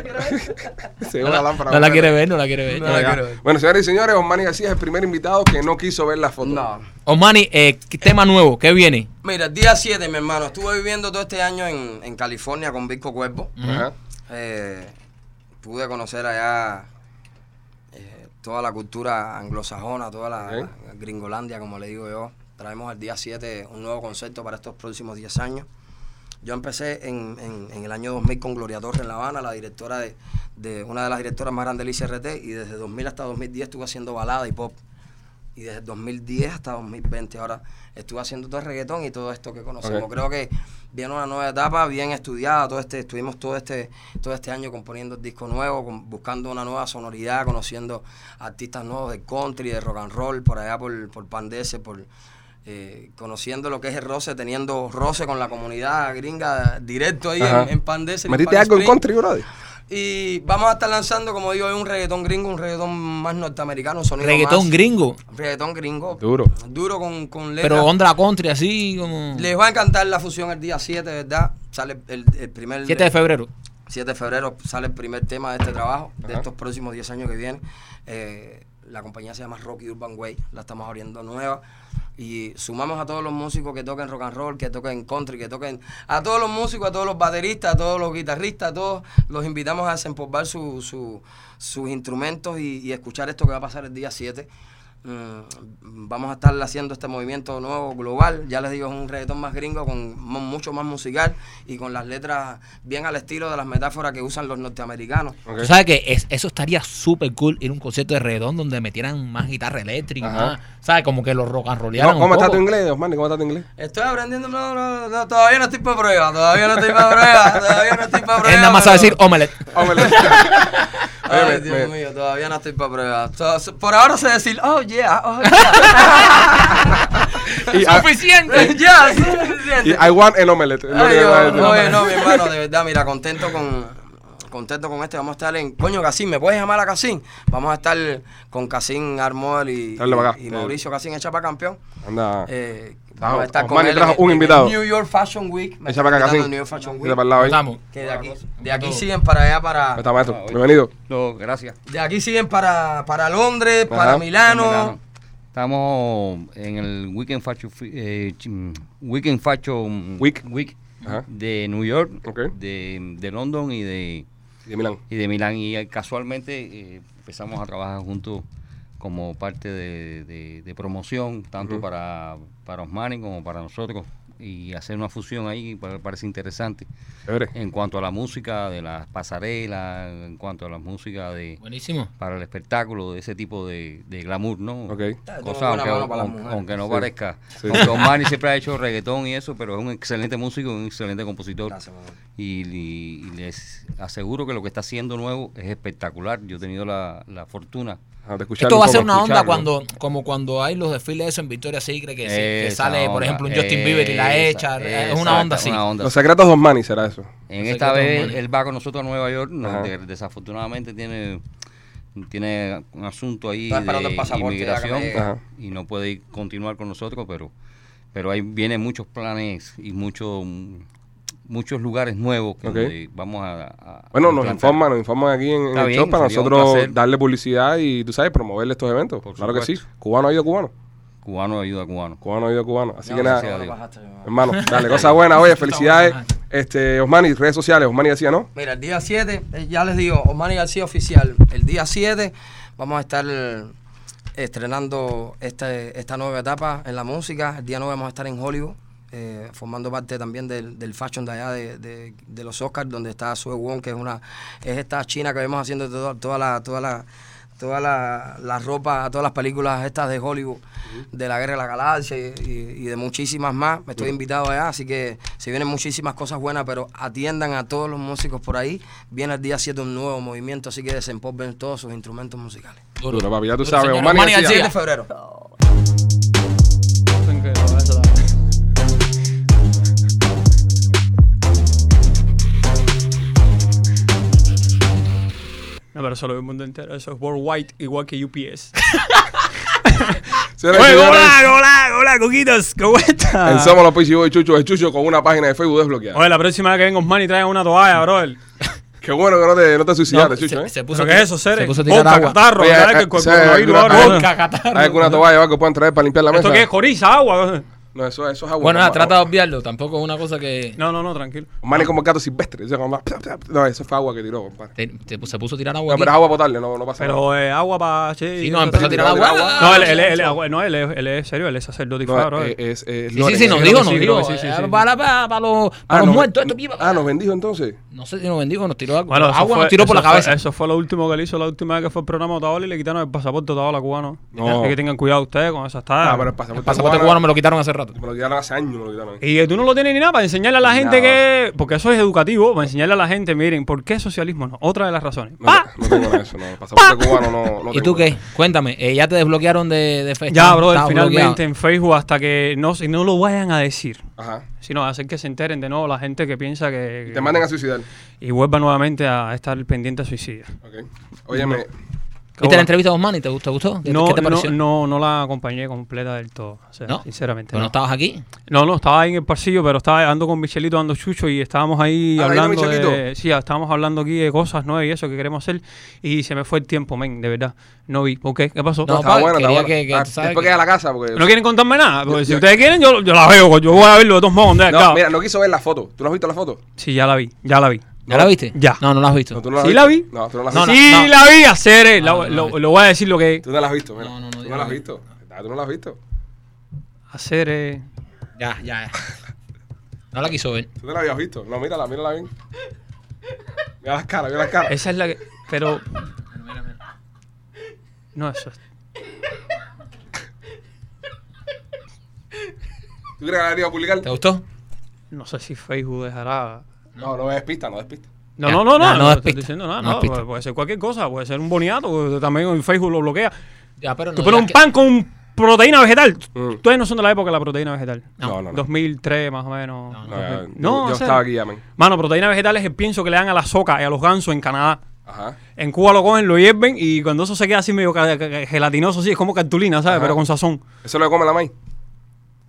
Se No la, lámpara. no la quiere ver, no la quiere ver. No la quiero ver. Bueno, señores y señores, Osmani García es el primer invitado que no quiso ver la foto. No. Osmani, eh, ¿qué tema nuevo? ¿Qué viene? Mira, día 7, mi hermano. Estuve viviendo todo este año en, en California con Visco Cuervo. Ajá. Eh, pude conocer allá toda la cultura anglosajona, toda la, gringolandia, como le digo yo. Traemos el día 7 un nuevo concepto para estos próximos 10 años. Yo empecé en, en- en el año 2000 con Gloria Torres en La Habana, la directora de, de una de las directoras más grandes del ICRT, y desde 2000 hasta 2010 estuve haciendo balada y pop. Y desde 2010 hasta 2020 ahora estuve haciendo todo el reggaetón y todo esto que conocemos. Creo que viene una nueva etapa, bien estudiada, todo este, estuvimos todo este, todo este año componiendo el disco nuevo, con- buscando una nueva sonoridad, conociendo artistas nuevos de country, de rock and roll, por allá por, por Pandese, por eh, conociendo lo que es el roce, teniendo roce con la comunidad gringa directo ahí Ajá. en, en Pandese. ¿Metiste algo en country, brother? Y vamos a estar lanzando, como digo, un reggaetón gringo, un reggaetón más norteamericano, un sonido Reggaetón más- gringo, Reggaetón gringo. Duro. Duro con, con letras. pero onda country así como... Les va a encantar la fusión el día 7, ¿verdad? Sale el, el primer... 7 de febrero. 7 de febrero sale el primer tema de este trabajo, de Ajá. estos próximos 10 años que vienen. Eh, la compañía se llama Rocky Urban Way, la estamos abriendo nueva. Y sumamos a todos los músicos que toquen rock and roll, que toquen country, que toquen. A todos los músicos, a todos los bateristas, a todos los guitarristas, a todos los invitamos a desempolvar su, su- sus instrumentos y, y escuchar esto que va a pasar el día 7. Mm, vamos a estar haciendo este movimiento nuevo global. Ya les digo, es un reggaetón más gringo, con mu- mucho más musical y con las letras bien al estilo de las metáforas que usan los norteamericanos. Ok. Tú sabes que es- eso estaría súper cool ir a un concierto de reggaetón donde metieran más guitarra eléctrica, más, ¿sabes? Como que los rock and rollaran ¿Cómo, cómo un está poco. tu inglés, Osmani? ¿Cómo está tu inglés? Estoy aprendiendo, no, no, no, todavía no estoy para prueba, todavía no estoy para prueba, todavía no estoy para prueba. Él nada más sabe pero- decir omelette. Ay, me- Dios mío, todavía no estoy para prueba. Por ahora sé decir, oh yeah, oh yeah. y, ¡Suficiente! ya, sí, y suficiente. I want an omelette. Lo Ay, yo- no, mi hermano, de verdad, mira, contento con contento con este. Vamos a estar en. Coño, Casín, ¿me puedes llamar a Casín? Vamos a estar con Casín Armor y, y, y Mauricio Casín, echa para campeón. Anda. Eh, vamos a estar con Osmani él trajo en- un en invitado. New York Fashion Week. Me Echa para acá, están invitando al New York Fashion Week. para el lado ahí. Estamos. Que de aquí, de aquí siguen para allá, para. Ahí está, maestro. Ah. Bienvenido. No, gracias. De aquí siguen para, para Londres, Ajá. para Milano. Milano. Estamos en el Weekend Fashion, Fi- eh, chim- Weekend Fashion Week. Week Ajá. de New York, Ok. de, de London y de, Y de Milán. y de Milán. Y eh, casualmente eh, empezamos a trabajar juntos como parte de, de- de promoción, tanto para, para Osmani como para nosotros. Y hacer una fusión ahí pa- parece interesante Chévere. en cuanto a la música de las pasarelas, en cuanto a la música de Buenísimo. para el espectáculo, de ese tipo de, de glamour, ¿no? Ok. Tengo Cosa, aunque, aunque- no Sí. parezca. Sí. Aunque Omani siempre ha hecho reggaetón y eso, pero es un excelente músico, un excelente compositor. Gracias. Y, y- y les aseguro que lo que está haciendo nuevo es espectacular. Yo he tenido la, la fortuna. Esto va a ser una onda cuando, como cuando hay los desfiles eso en Victoria Secret, que, sí, que sale, por ejemplo, un Justin Bieber y la esa- echa. Es una onda así. una onda Los secretos de Osmani será eso. En esta vez Osmani. él va con nosotros a Nueva York. no, desafortunadamente tiene tiene un asunto ahí Está esperando el de inmigración y no puede ir- continuar con nosotros, pero pero ahí vienen muchos planes y muchos muchos lugares nuevos que Ok. donde vamos a, a- Bueno, a nos implantar. informan, nos informan aquí en, en el bien, show para nosotros darle publicidad y, tú sabes, promoverle estos eventos. Por claro que sí. Cubano ha ido cubano. Cubano ayuda a cubano. Cubano ha ido cubano. Así No, que no, nada, a bajaste, hermano, dale, cosa buena. Oye, felicidades. Este, Osmani, redes sociales, Osmani decía, ¿no? Mira, el día 7, eh, ya les digo, Osmani García Oficial, el día 7 vamos a estar eh, estrenando este, esta nueva etapa en la música. El día 9 vamos a estar en Hollywood, eh, formando parte también del, del fashion de allá de, de- de los Oscars, donde está Sue Wong, que es una es esta china que vemos haciendo toda, toda la... Toda la toda la, la ropa, todas las películas estas de Hollywood, de la Guerra de la Galaxia y, y- y de muchísimas más. Estoy invitado allá, así que se vienen muchísimas cosas buenas, pero atiendan a todos los músicos por ahí. Viene el día 7 un nuevo movimiento, así que desempolven todos sus instrumentos musicales. Duro. Papi, ya tú Duro, sabes. señor García. 7 García. de febrero. No, pero eso lo ve el mundo entero. Eso es worldwide, igual que UPS. Y Oye, hola, hola, hola, coquitos. ¿Cómo están? En Somos los Pichi Boy Chucho, es Chucho con una página de Facebook desbloqueada. Oye, la próxima vez que venga Osmani traigan una toalla, brother. Qué bueno que no te, no te suicidaste, No, Chucho, se, ¿eh? se puso ¿Pero qué es eso, Cere? Se puso a tirar Boca, agua. catarro, Oye, ¿verdad? eh, Que el coronavirus alguna- ahora- Boca, catarro. ¿Hay alguna toalla o algo que puedan traer para limpiar la mesa? ¿Esto qué es? ¿Coriza? ¿Agua? No, eso, eso es agua. Bueno, nada, trata de obviarlo. Tampoco es una cosa que. No, no, no, tranquilo. Osmani como el gato silvestre. Dice No, eso fue agua que tiró, compadre. te- te- se puso a tirar agua. No, aquí. pero es agua potable, no, no pasa nada. Pero eh, agua para... Sí, no, empezó a tirar Tira agua. agua. No, él, él, él, él- no, él, es- él es serio, él es sacerdote y No, faro. eh, es, es Sí, sí, Loren, sí, eh. nos creo dijo, que nos sí, dijo. creo que sí, sí, eh, sí. Para, para, para los, Ah, para los nos- muertos. Esto, pipa, Ah, nos bendijo entonces. No sé si nos bendijo, nos tiró agua. Bueno, eso agua fue, nos tiró por la eso fue- cabeza. eso fue lo último que le hizo la última vez que fue el programa Otavalo y le quitaron el pasaporte a la cubano. No. Así que tengan cuidado ustedes con esas Ah, pero el pasaporte, El pasaporte cubano me lo quitaron hace rato. Me lo quitaron hace años, me lo quitaron. Y eh, tú no lo tienes ni nada para enseñarle a la gente Nada. que... Porque eso es educativo, para enseñarle a la gente, miren, ¿por qué socialismo no? Otra de las razones. No, ¡Pa! no tengo nada de eso, no. El pasaporte cubano no, no ¿Y tengo. tú qué? Cuéntame, eh, ¿ya te desbloquearon de, de Facebook? Ya, brother, finalmente bloqueado. en Facebook hasta que no, si no lo vayan a decir. Ajá. Sino hacer que se enteren de nuevo la gente que piensa que... Te manden a suicidar. Y vuelva nuevamente a estar pendiente a suicidio. Ok. Óyeme, ¿Viste la entrevista de? ¿Te gustó? ¿Te gustó? ¿Qué, No, qué te pareció? no, no la acompañé completa del todo. O sea, ¿No? sinceramente. ¿Pero no no. estabas aquí? No, no, estaba ahí en el pasillo, pero estaba ando con Michelito, ando chucho y estábamos ahí Ah, ¿ahí hablando con de, Michelito? sí, estábamos hablando aquí de cosas nuevas y eso que queremos hacer y se me fue el tiempo, men, de verdad. No vi. ¿Por qué? ¿Qué pasó? No, estaba pa, buena, está buena. que- que Ah, Después que- a la casa, porque... ¿No quieren contarme nada? Porque Yo- si yo- ustedes quieren, yo, yo la veo. Yo voy a verlo de todos modos. No, mira, no quiso ver la foto. ¿Tú no has visto la foto? Sí, ya la vi, ya la vi. ¿Ya la viste? Ya. No, no la has visto. No, tú no ¿Sí has la visto. vi? No, tú no la has No, visto. sí, no. la vi hacer. eh, No, lo, no, lo- no. lo voy a decir lo que Tú no la has visto, mira. No, no, no Tú no la has visto. Ah, Tú no la has visto. hacer. eh, Ya, ya. No la quiso ver. Tú no la habías visto. No, mírala, mírala bien. Mira las caras, mira las caras. Esa es la que. Pero. No, eso es. ¿Tú crees que la iba a publicar? ¿Te gustó? No sé si Facebook dejará. No, no es pista, no es pista. No, no, no, no, no, no, no es estoy pista. diciendo nada, No no, es pista. puede, ser cualquier cosa, puede ser un boniato, porque también en Facebook lo bloquea. Ya, pero no. Tú pones un pan con proteína vegetal. Mm. Ustedes no son de la época de la proteína vegetal. No. No, no, no. 2003 más o menos. No, No, ya, 2000. yo- No, yo, en estaba aquí ya. Mano, proteína vegetal es el pienso que le dan a la soca y a los gansos en Canadá. Ajá. En Cuba lo cogen, lo hierven y cuando eso se queda así medio gelatinoso, sí, es como cartulina, ¿sabes? Ajá. Pero con sazón. ¿Eso lo come la May?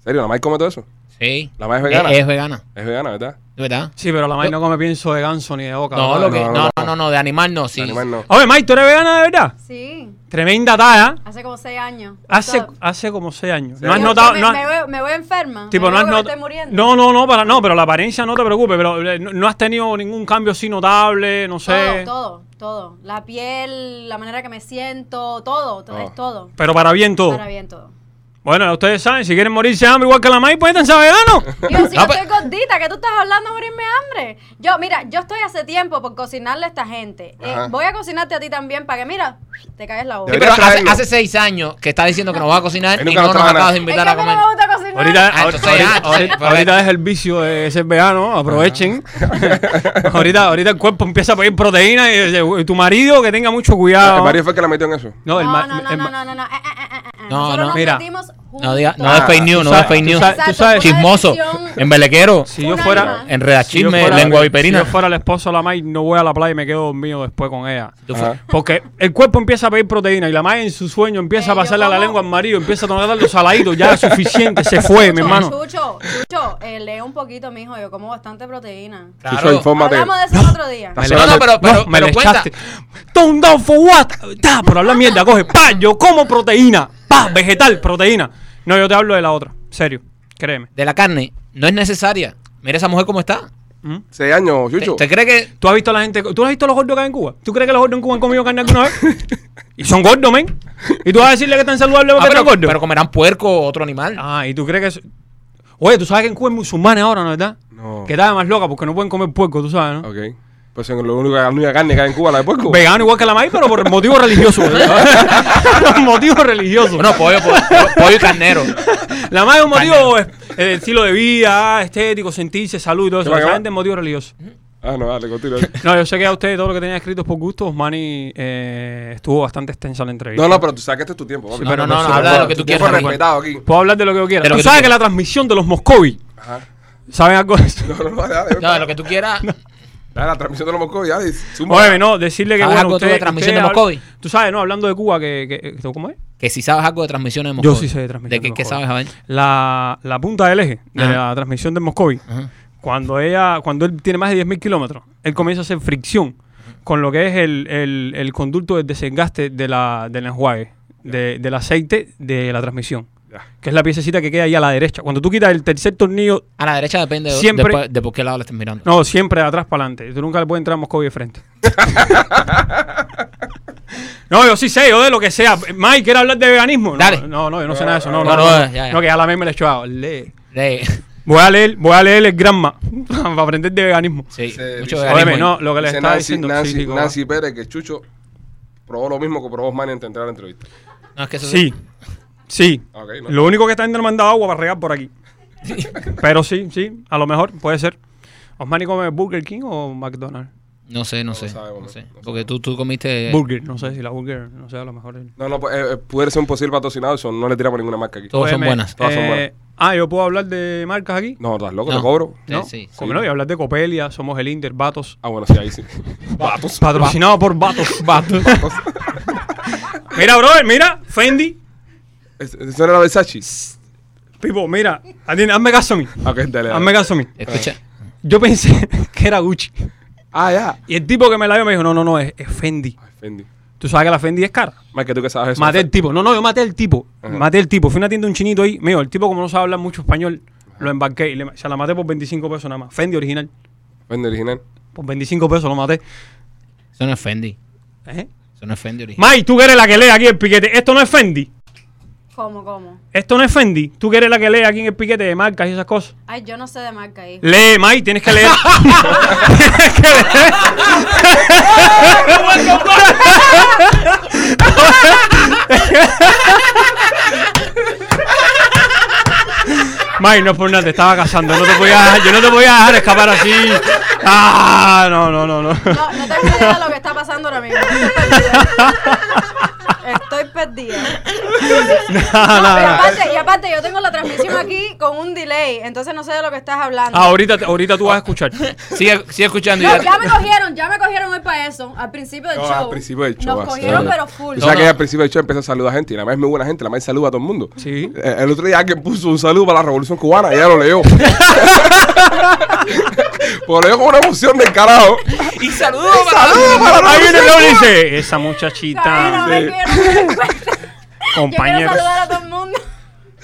¿Serio? ¿La May come todo eso? Sí. La May es vegana. Es, es vegana. Es vegana, ¿verdad? ¿De verdad? Sí, pero la May no come pienso de ganso ni de boca. No, ¿verdad? lo que, No, no, no, no, no, no, de animal no, sí. El animal no. Oye, May, ¿tú eres vegana de verdad? Sí. ¿Te Tremenda talla. Hace como seis años. Hace, Todo. hace como seis años. Sí. No has notado. Me, no has- me veo, me veo enferma. Tipo, me no has que me not- estoy muriendo. No, no, no, para, no, pero la apariencia no te preocupes, pero eh, no, no has tenido ningún cambio así notable, no sé. Todo, todo, todo. La piel, la manera que me siento, todo, to- Ah. es todo. Pero para bien todo. Para bien todo. Bueno, ustedes saben, si quieren morirse de hambre igual que la maíz, pues métanse a vegano. Yo, yo pues- estoy gordita, que tú estás hablando de morirme de hambre. Yo, mira, yo estoy hace tiempo por cocinarle a esta gente. Eh, voy a cocinarte a ti también para que, mira, te caes la boca. Sí, pero hace, seis años que está diciendo que nos va a cocinar Y no nos acabas de Es invitar que a a mí comer. no me gusta cocinar. Ahorita, Ah, entonces ahorita, ahorita- ahorita es el vicio de ser vegano, aprovechen. ahorita, ahorita el cuerpo empieza a pedir proteína y, dice, "Uy, tu marido que tenga mucho cuidado. El marido fue el que la metió en eso. No, No, el no, ma- no, no, el no, ma- no, no, no. Eh, eh, eh, eh, eh. No, Nosotros no. nos Mira. metimos No digas no juntos. es fake news, no es sabes- fake news. Exacto, sabes- fue una Chismoso, embelequero, Si yo fuera, animal. enreda si yo chisme, fuera- lengua viperina. Si yo fuera el esposo de la May, no voy a la playa y me quedo dormido después con ella. Ajá. Porque el cuerpo empieza a pedir proteína y la May en su sueño empieza Eh, a pasarle a la lengua al marido, empieza a tomar los saladitos, ya es suficiente, se fue, mi hermano. Chucho, Chucho, eh, lee un poquito, mijo. Yo como bastante proteína. Claro. Chucho, infórmate. Hablamos de eso el otro día. No, no, pero, pero, No, me pero cuenta. down for what? Ta, por hablar mierda, coge. Pa, yo como proteína. Pa, vegetal, proteína. No, yo te hablo de la otra. Serio, créeme. De la carne, no es necesaria. Mira esa mujer cómo está. ¿Mm? Seis años, Chucho. ¿Usted cree que ¿Tú has visto a la gente? ¿Tú has visto a los gordos que hay en Cuba? ¿Tú crees que los gordos en Cuba han comido carne alguna vez? y son gordos, men. ¿Y tú vas a decirle que están saludables Ah, porque pero, están gordos? pero comerán puerco o otro animal? Ah, ¿y tú crees que es... Oye, tú sabes que en Cuba hay musulmanes ahora, ¿no verdad? No. Que está más loca porque no pueden comer puerco, tú sabes, ¿no? Ok. Pues en lo único, la única carne que hay en Cuba, la de puerco. Vegano igual que la maíz, pero por motivos religiosos. por motivos religiosos. Bueno, pollo, pollo, pollo y carnero. La maíz es un motivo es, eh, estilo de vida, estético, sentirse, salud y todo eso. Gente es motivo religioso. Ah, no, dale, continúa. No, yo sé que a ustedes todo lo que tenía escrito es por gusto. Osmani eh, estuvo bastante extensa la entrevista. No, no, pero tú sabes que este es tu tiempo. Sí, pero no, no, sí, habla de lo que tú quieras. respetado aquí. Puedo hablar de lo que yo quiera. De lo Tú que tú sabes que la transmisión de los Moscovi, Ajá. ¿saben algo de eso? No, no, no, dale. No, de lo que tú quieras. La transmisión de los ya. zumba. Oye, no, decirle que ¿Sabes bueno, algo tú de transmisión de Moscovi? Tú sabes, no, hablando de Cuba, que, ¿cómo es? Que si sabes algo de transmisiones de Yo Moscú. sí sé de transmisión ¿De de qué, qué Moscovi. sabes, a ver? La, la punta del eje de Ajá. la transmisión de Moscovi, Ajá. cuando ella, cuando él tiene más de 10.000 kilómetros, él comienza a hacer fricción con lo que es el, el, el conducto de desengaste de la, del enjuague, de- del aceite de la transmisión. Que es la piececita que queda ahí a la derecha. Cuando tú quitas el tercer tornillo, A la derecha depende de, Siempre- de, de por qué lado le estés mirando. no, siempre de atrás para adelante. Tú nunca le puedes entrar a Moscovi de frente. no, yo sí sé, yo de lo que sea. Mike, ¿quiere hablar de veganismo? No, Dale. No, no, yo no sé nada de eso. No, No, no, no, no, ya, ya. No, que ya la me me le he echado. Lee. Lee. Voy a leer, voy a leer el Granma para aprender de veganismo. Sí, mucho veganismo. Óyeme, no, lo que le estaba Nancy, diciendo. Nancy, sí. Nancy Pérez que Chucho probó lo mismo que probó Osmani en entrar a la entrevista. No, es que eso Sí, sí. No. Lo único que está me han mandado agua para regar por aquí. Pero sí, sí, a lo mejor puede ser. ¿Osmani come Burger King o McDonald's? No sé, no, sé. no sé. no Porque tú, tú comiste. Burger, no sé si la Burger, no sé, a lo mejor. No, no, pues, eh, eh, pudiera ser un posible patrocinado, eso no le tiramos ninguna marca aquí. Todos son Óyeme, buenas. Todas son eh, buenas. Ah, yo puedo hablar de marcas aquí. No, estás loco, No. te cobro. Sí, ¿No? sí, Como sí. no, y hablar de Copelia, somos el Inter, Vatos. Ah, bueno, sí, ahí sí. Vatos. Patrocinado por Vatos. Vatos. mira, brother, mira, Fendi. ¿Es- ¿Eso era Versace? Pipo, mira, atiende, hazme caso a mí. Ok, dale. Hazme dale. caso a mí. Escucha. Yo pensé que era Gucci. Ah, ya. Y el tipo que me la dio me dijo, no, no, no, es, es Fendi. Ay, Fendi. Tú sabes que la Fendi es cara. Más que tú que sabes eso. Maté el tipo. No, no, yo maté el tipo. Ajá. Maté el tipo. Fui a una tienda de un chinito ahí. Mío, el tipo como no sabe hablar mucho español, lo embarqué y le- se la maté por 25 pesos nada más. Fendi original. Fendi original. Por 25 pesos lo maté. Eso no es Fendi. ¿Eh? Eso no es Fendi original. May, tú que eres la que lee aquí el piquete. Esto no es Fendi. ¿Cómo, cómo? Esto no es Fendi. Tú que eres la que lee aquí en el piquete de marcas y esas cosas. Ay, yo no sé de marca ahí. Lee, May, tienes que leer. tienes que leer. May, no por nada, te estaba casando. No te podía, yo no te podía dejar escapar así. Ah, no, no, no, no. No, no tengo idea de lo que está pasando ahora mismo. Estoy perdida. No, No, no, y, aparte, y aparte, yo tengo la transmisión aquí con un delay, entonces no sé de lo que estás hablando. Ah, ahorita, ahorita tú vas a escuchar. Sigue, sigue escuchando. No, ya- ya me cogieron, ya me cogieron hoy para eso, al principio del No, show. al principio del show, Nos cogieron, pero full. Sabes No, que al principio del show empieza a saludar a gente y la más es muy buena gente, la más saluda a todo el mundo. Sí. Eh, El otro día alguien puso un saludo para la revolución cubana y ella lo leyó. Porque lo digo con una emoción del carajo. Y saludos Saludos para la Ahí viene Rosa. Leo y dice, esa Ay, no muchachita, me quiero. Yo quiero compañeros, saludar a todo el mundo.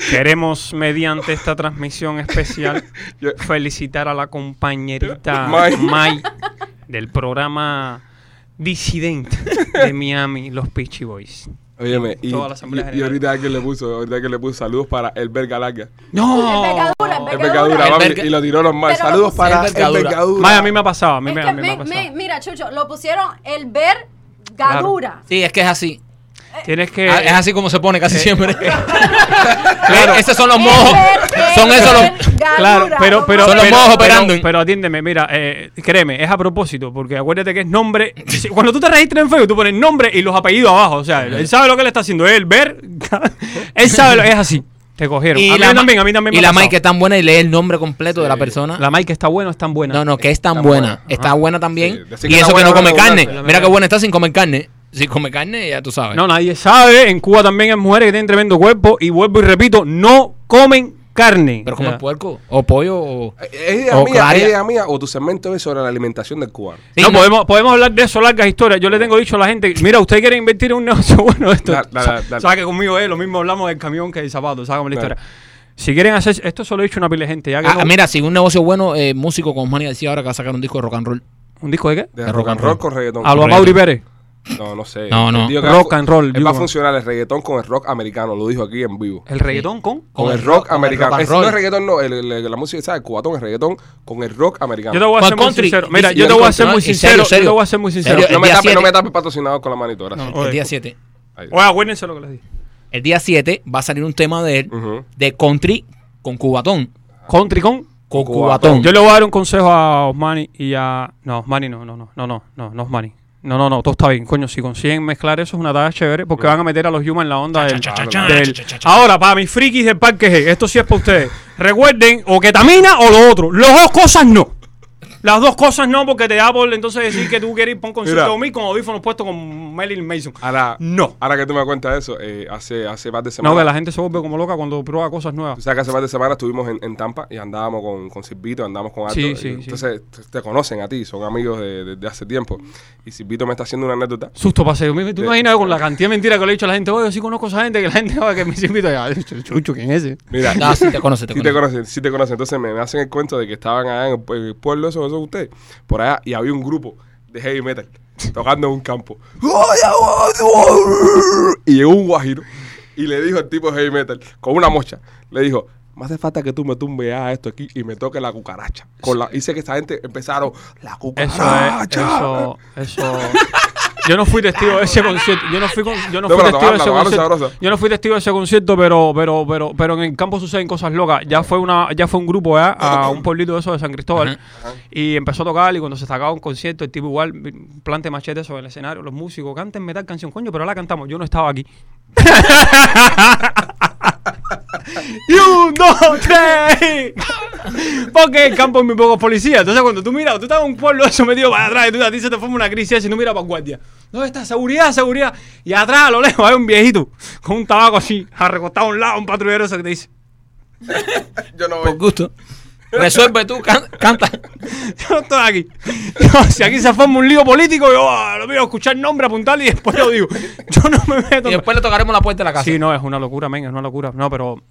queremos mediante esta transmisión especial Yo- felicitar a la compañerita May. May del programa Disidente de Miami, los Peachy Boys. Óyeme, y, Toda la Asamblea y- y General. ahorita alguien le puso, ahorita alguien le puso saludos para el Verga Larga. No, El Becadura. Vergadura, El Verga- y lo tiró normal. Pero lo Saludos para el. Vergadura. A mí me ha pasado, a mí, Es me, que a mí me ha me- pasado. me- mira, Chucho, lo pusieron el vergadura. Sí, es que es así. Tienes que... Ah, es así como se pone casi siempre. Claro. Eh, Esos son los mojos. Son esos los. Claro, pero, pero, Son los pero, mojos pero- operando. pero atiéndeme, mira, eh, créeme, es a propósito, porque acuérdate que es nombre. Cuando tú te registras en Facebook, tú pones nombre y los apellidos abajo. O sea, él sabe lo que le está haciendo. Él ver, él sabe lo es así. Te cogieron. a mí también, a mí también. y me la. Mike es tan buena y lee el nombre completo de la persona. La Mike está buena o es tan buena. No, no, que es tan Está buena. buena. Está buena también. Sí, y eso que no come carne. Mira qué buena está sin comer carne. Si come carne, ya tú sabes. No, nadie sabe. En Cuba también hay mujeres que tienen tremendo cuerpo. Y vuelvo y repito, no comen carne. Pero O como sea, puerco o pollo o. ¿Es idea O mía, Claria. es idea mía o tu segmento es sobre la alimentación del cubano? Sí, no, no. Podemos, podemos hablar de eso, largas historias. Yo le tengo dicho a la gente, mira, usted quiere invertir en un negocio bueno de esto. Dale, dale, Sa- dale. Sabe que conmigo es lo mismo hablamos del camión que del zapato, sácame la historia. Si quieren hacer, esto se lo he dicho a una pila de gente, ya que Ah, no- mira, si un negocio bueno, eh, músico con Manny decía ahora que va a sacar un disco de rock and roll. ¿Un disco de qué? De rock and roll con reggaetón. A lo. Mauri Pérez. No, no sé. No, no. Rock and roll, Él digo. va a funcionar el reggaetón con el rock americano, lo dijo aquí en vivo. El reggaetón con. Con, el rock con el americano. rock no es reggaetón, no. el- el- la música, ¿sabes? El cubatón es reggaetón con el rock americano. Yo te voy a ser muy sincero. Mira, yo te voy a ser muy sincero. Yo te voy a ser muy sincero. No, me tapes, no me tapes patrocinado con la manito, gracias. No. El día 7. Ahí. Oye, acuérdense lo que les dije. El día 7 va a salir un tema de él de country con cubatón. Country con. Con Con cubatón. Yo le voy a dar un consejo a Osmani y a. No, Osmani no, no, no, no, no, no, no Osmani. No, no, no, todo está bien. Coño, si consiguen mezclar eso es una tarea chévere porque van a meter a los Yuma en la onda del. Ahora, para mis frikis del Parque G, esto sí es para ustedes. Recuerden, o ketamina o lo otro. Las dos cosas no. Las dos cosas no, porque te da por entonces decir que tú quieres ir para un concierto Mira. de mí con audífonos puestos con Marilyn Mason. Ahora, No. ahora que tú me cuentas eso, eh, hace, hace más de No, semanas. que la gente se vuelve como loca cuando prueba cosas nuevas. Tú sabes que hace más de semanas estuvimos en, en Tampa y andábamos con, con Silvito, andábamos con. Sí, y sí, sí. entonces te- te conocen a ti, son amigos de, de- de hace tiempo. Y Silvito me está haciendo una anécdota. Susto paseo. ¿Tú te imaginas con la cantidad de mentiras que le he dicho a la gente? Oye, yo sí conozco a esa gente que la gente va que me invita ya. Chucho, ¿quién es ese? Mira, No, sí te conoce, te sí te conoce. conocen, sí te conocen. Entonces me, me hacen el cuento de que estaban allá en el pueblo, eso, eso ustedes, por allá, y había un grupo de heavy metal tocando en un campo. Y llegó un guajiro y le dijo al tipo de heavy metal, con una mocha, le dijo, me hace falta que tú me tumbes a esto aquí y me toque la cucaracha. Con la, dice que esa gente empezaron, la Eso cucaracha. es, eso, eso. Yo no fui testigo de ese concierto. Yo no fui, con- yo no fui testigo de ese concierto. Yo no fui testigo de ese concierto, pero, pero, pero, pero en el campo suceden cosas locas. Ya fue una, ya fue un grupo ¿eh? a un pueblito de eso de San Cristóbal y empezó a tocar y cuando se sacaba un concierto, el tipo igual plante machete sobre el escenario, los músicos canten metal canción, coño, pero la cantamos. Yo no estaba aquí. y un, dos, tres. Porque el campo hay muy pocos policías. Entonces, cuando tú miras, tú estás en un pueblo eso metido para atrás y tú, a ti se te forma una crisis y no miras para guardia. ¿Dónde está? Seguridad, seguridad. Y atrás, a lo lejos, hay un viejito con un tabaco así, arrecostado a un lado, un patrullero ese que te dice: Yo no Por voy. gusto. Resuelve tú, can- canta. Yo no estoy aquí. Yo, si aquí se forma un lío político, yo ah, lo miro, escuchar el nombre, apuntarle y después lo digo. Yo no me meto. Y después le tocaremos la puerta de la casa. Sí, no, es una locura, men, es una locura. No, pero.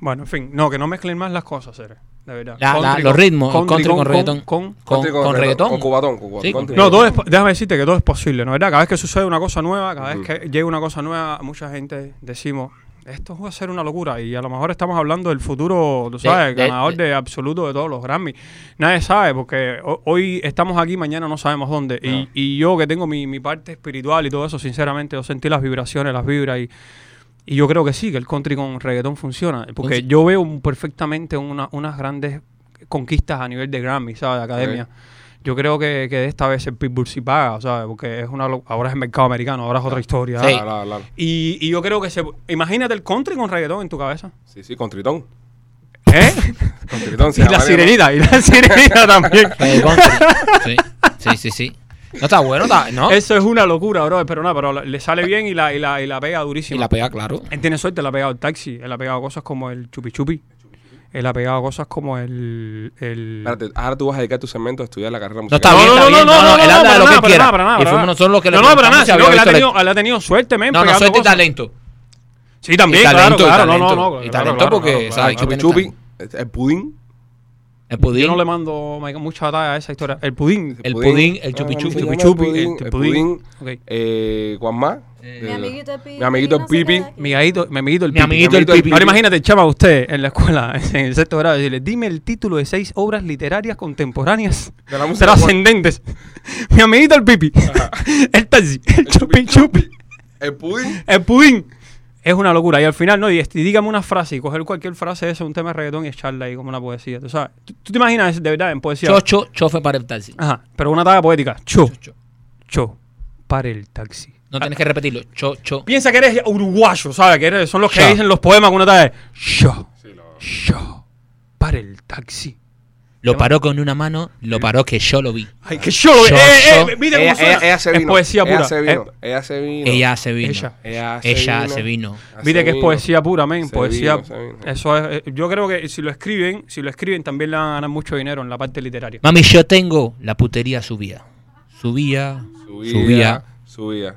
Bueno, en fin, no, que no mezclen más las cosas, Sere, de verdad. La- la- Country los con- ritmos, el country con reggaetón. con- Con, Country con reggaetón. Con cubatón. Con cubatón. Sí, country. No, todo es, déjame decirte que todo es posible, ¿no? ¿Verdad? Cada vez que sucede una cosa nueva, cada vez que llega una cosa nueva, mucha gente decimos, esto va a ser una locura. Y a lo mejor estamos hablando del futuro, tú sabes, de- ganador de, absoluto de todos los Grammy. Nadie sabe, porque ho- hoy estamos aquí, mañana no sabemos dónde. Y, y yo que tengo mi, mi parte espiritual y todo eso, sinceramente, yo sentí las vibraciones, las vibras y... Y yo creo que sí, que el country con reggaetón funciona. Porque yo veo perfectamente una- unas grandes conquistas a nivel de Grammy, ¿sabes? De academia. Yo creo que, que de esta vez el Pitbull sí paga, ¿sabes? Porque es una ahora es el mercado americano, ahora es otra historia. Sí. Claro, claro. Y, y yo creo que se... Imagínate el country con reggaetón en tu cabeza. Sí, sí, con tritón. ¿Eh? Con tritón. se y la sirenita, y la sirenita también. Eh, country. Sí, sí, sí. sí. No está bueno, está, ¿no? Eso es una locura, bro. Pero nada, pero le sale bien y la, y la, y la pega Y durísimo. la pega, claro. Él tiene suerte, él ha pegado el taxi, él ha pegado cosas como el chupi chupi. Él ha pegado cosas como el... el Espérate, ahora tú vas a dedicar tu segmento a estudiar la carrera No musical. está bien, está bien. No, no, él habla de lo que para quiera. nada, para nada, Y para fuimos nada. nosotros los que le No, no, para nada, si sino que él ha, tenido, él ha tenido suerte, men, No, no, suerte y talento. Sí, también, Y claro, talento, y claro, no, talento. no, no. Y claro, talento claro, porque, claro, ¿sabes? claro. Chupi Chupi chupi, el pudín. El pudín. Yo no le mando Michael, mucha batalla a esa historia. El pudín. El pudín, el Ah, chupi ¿cómo se chupi. llama? chupi chupi, El pudín, el el pudín. Eh, ¿Cuál más? Mi Eh, amiguito el pipi. Mi amiguito el pipi. Mi amiguito, mi amiguito el pipi. amiguito el amiguito el pipi. Ahora imagínate, chama, usted en la escuela, en el sexto grado, decirle, dime el título de seis obras literarias contemporáneas De la música trascendentes. Mi amiguito el pipi, el taxi, el chupi chupi, El pudín. el pudín. Es una locura. Y al final, no, y, y dígame una frase y coger cualquier frase de esa, un tema de reggaetón y echarla ahí como una poesía. ¿Tú sabes? ¿Tú, tú te imaginas de verdad en poesía? Chocho, chofe para el taxi. Ajá, pero una talla poética. Cho, Cho. cho, para el taxi. No tienes que repetirlo. Cho, cho. Piensa que eres uruguayo, ¿sabes? Que eres- son los que Cho. dicen los poemas con una talla de yo, yo, para el taxi. Lo paró con una mano, lo paró que yo lo vi. Ay, que yo lo Yo, eh, eh, yo. mira cómo Ella, suena. ella- ella se Es vino. poesía pura. Ella se vino. Eh, Ella se vino. Ella se vino. Ella. Ella se Ella vino. se vino. Se que es poesía pura, men. Poesía. vino. Eso es. eh, Yo creo que si lo escriben, si lo escriben, también le van a ganar mucho dinero en la parte literaria. Mami, yo tengo la putería subía. Subía, Subía. subía, Subía.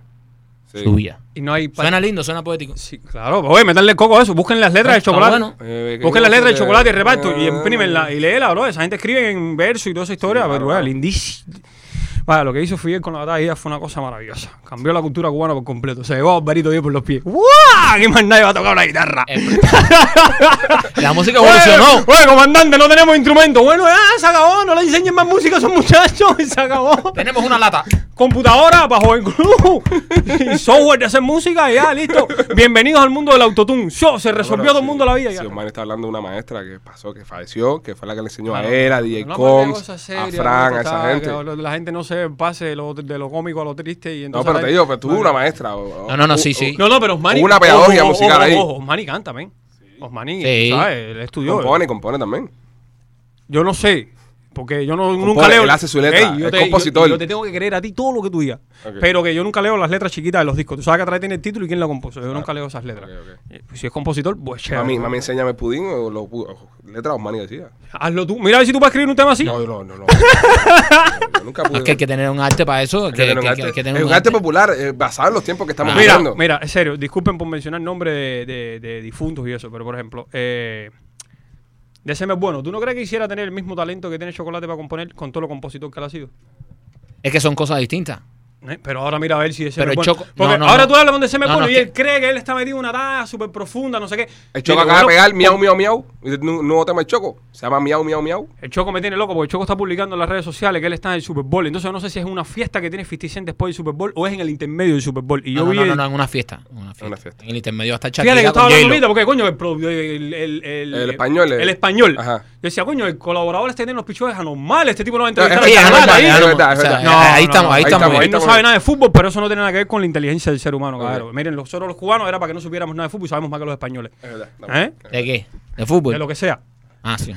Sí. subía. Y no hay. Suena lindo, suena poético. Sí, claro, pues, oye, meterle coco a eso. Busquen las letras Ah, de chocolate. bueno. Eh, que Busquen las letras de te- chocolate y reparto y imprímenla y léela, bro. Esa gente escribe en verso y toda esa historia, claro, pero bueno, claro. lindísimo. Vaya, lo que hizo Fidel con la batalla fue una cosa maravillosa. Cambió la cultura cubana por completo. Se llevó a Barito Díaz por los pies. ¡Guau! Aquí más nadie va a tocar una guitarra. Eh, La música evolucionó. Oye, comandante, no tenemos instrumentos. Bueno, ya se acabó. No le enseñen más música a esos muchachos. Se acabó. Tenemos una lata. Computadora bajo el club. y software de hacer música y ya, listo. Bienvenidos al mundo del autotune. Yo, se resolvió Bueno, todo el sí, mundo la vida. Sí, ya. Omar está hablando de una maestra que pasó, que falleció, que fue la que le enseñó Claro. a él, a DJ No, Combs, a Fran, no, a esa gente. La gente no se pase de lo, de lo cómico a lo triste. Y No, entonces pero la- te digo, pero tuvo Vale. una maestra. o- No, no, no, sí, o- sí. No, no, pero Osmani. Una pedagogía ojo, musical ojo, ahí. ojo, Osmani canta, men. Osmani, Sí. ¿sabes? Él estudió. Compone, compone también. Yo no sé. Porque yo no, Compone, nunca leo. él hace su letra, yo es te, compositor. Yo, yo te tengo que creer a ti todo lo que tú digas. Pero que yo nunca leo las letras chiquitas de los discos. Tú sabes que atrás tiene el título y quién la compuso. Yo nunca leo esas letras. Eh, Si es compositor, pues chévere. Mami, mami, enséñame pudín o los pu- o letras Osmani decía. Hazlo tú. Mira a ver si tú puedes escribir un tema así. No, no, no, no. Yo nunca pude. Es que hay que tener un arte para eso. Hay Que, que tener un que- arte- que hay que es tener un arte popular eh, basado en los tiempos que estamos Ah. Mira, viviendo. mira, en serio, disculpen por mencionar nombre de, de- de difuntos y eso, pero por ejemplo, eh, Deceme bueno. ¿Tú no crees que quisiera tener el mismo talento que tiene Chocolate para componer con todo lo compositor que él ha sido? Es que son cosas distintas. ¿Eh? Pero ahora mira a ver si ese Pero es el bueno. Choco- Porque no, no, ahora no. tú hablas con bueno no, y él cree que él está metido en una talla súper profunda, no sé qué. El Choco acaba de pegar miau, miau, miau. Y un nuevo tema el Choco. Se llama miau, miau, miau. El Choco me tiene loco porque el Choco está publicando en las redes sociales que él está en el Super Bowl. Entonces yo no sé si es una fiesta que tiene 50 Cent después del Super Bowl o es en el intermedio del Super Bowl. Y yo no, vi no, no, el- no, en una fiesta. en Una fiesta. Una fiesta. En el intermedio hasta Fíjate que Shakira estaba hablando ahorita porque, coño, el, el, el, el, El español, El, español. Ajá. Yo decía, coño, el colaborador este tiene los pichones anormales. Este tipo no va a normal, ahí. estamos, ahí estamos. Sabe nada de fútbol, pero eso no tiene nada que ver con la inteligencia del ser humano, cabrón. Miren, nosotros los cubanos era para que no supiéramos nada de fútbol y sabemos más que los españoles. Es verdad. ¿Eh? ¿De qué? ¿De fútbol? De lo que sea. Ah, sí.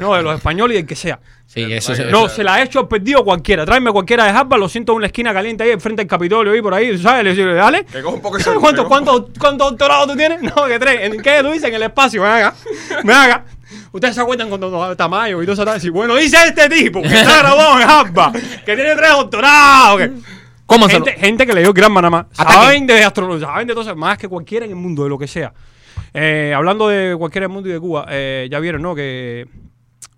No, de los españoles y del que sea. Sí, eso se- No, se la ha hecho perdido cualquiera. Tráeme cualquiera de Harvard, lo siento en una esquina caliente ahí enfrente del Capitolio ahí por ahí, ¿sabes? Le digo, dale. Que un poco ¿Cuántos doctorados tú tienes? No, que tres. ¿En qué tú dices? En el espacio, me haga. Me haga. Ustedes se acuerdan cuando Tamayo y todo eso. Bueno, dice este tipo que está graduado en Harvard, que tiene tres doctorados. que- ¿Cómo se Gente, gente que le dio más. Ataque. Saben de astrología, saben de todo eso, más que cualquiera en el mundo, de lo que sea. Eh, hablando de cualquiera en el mundo y de Cuba, eh, ya vieron, ¿no? Que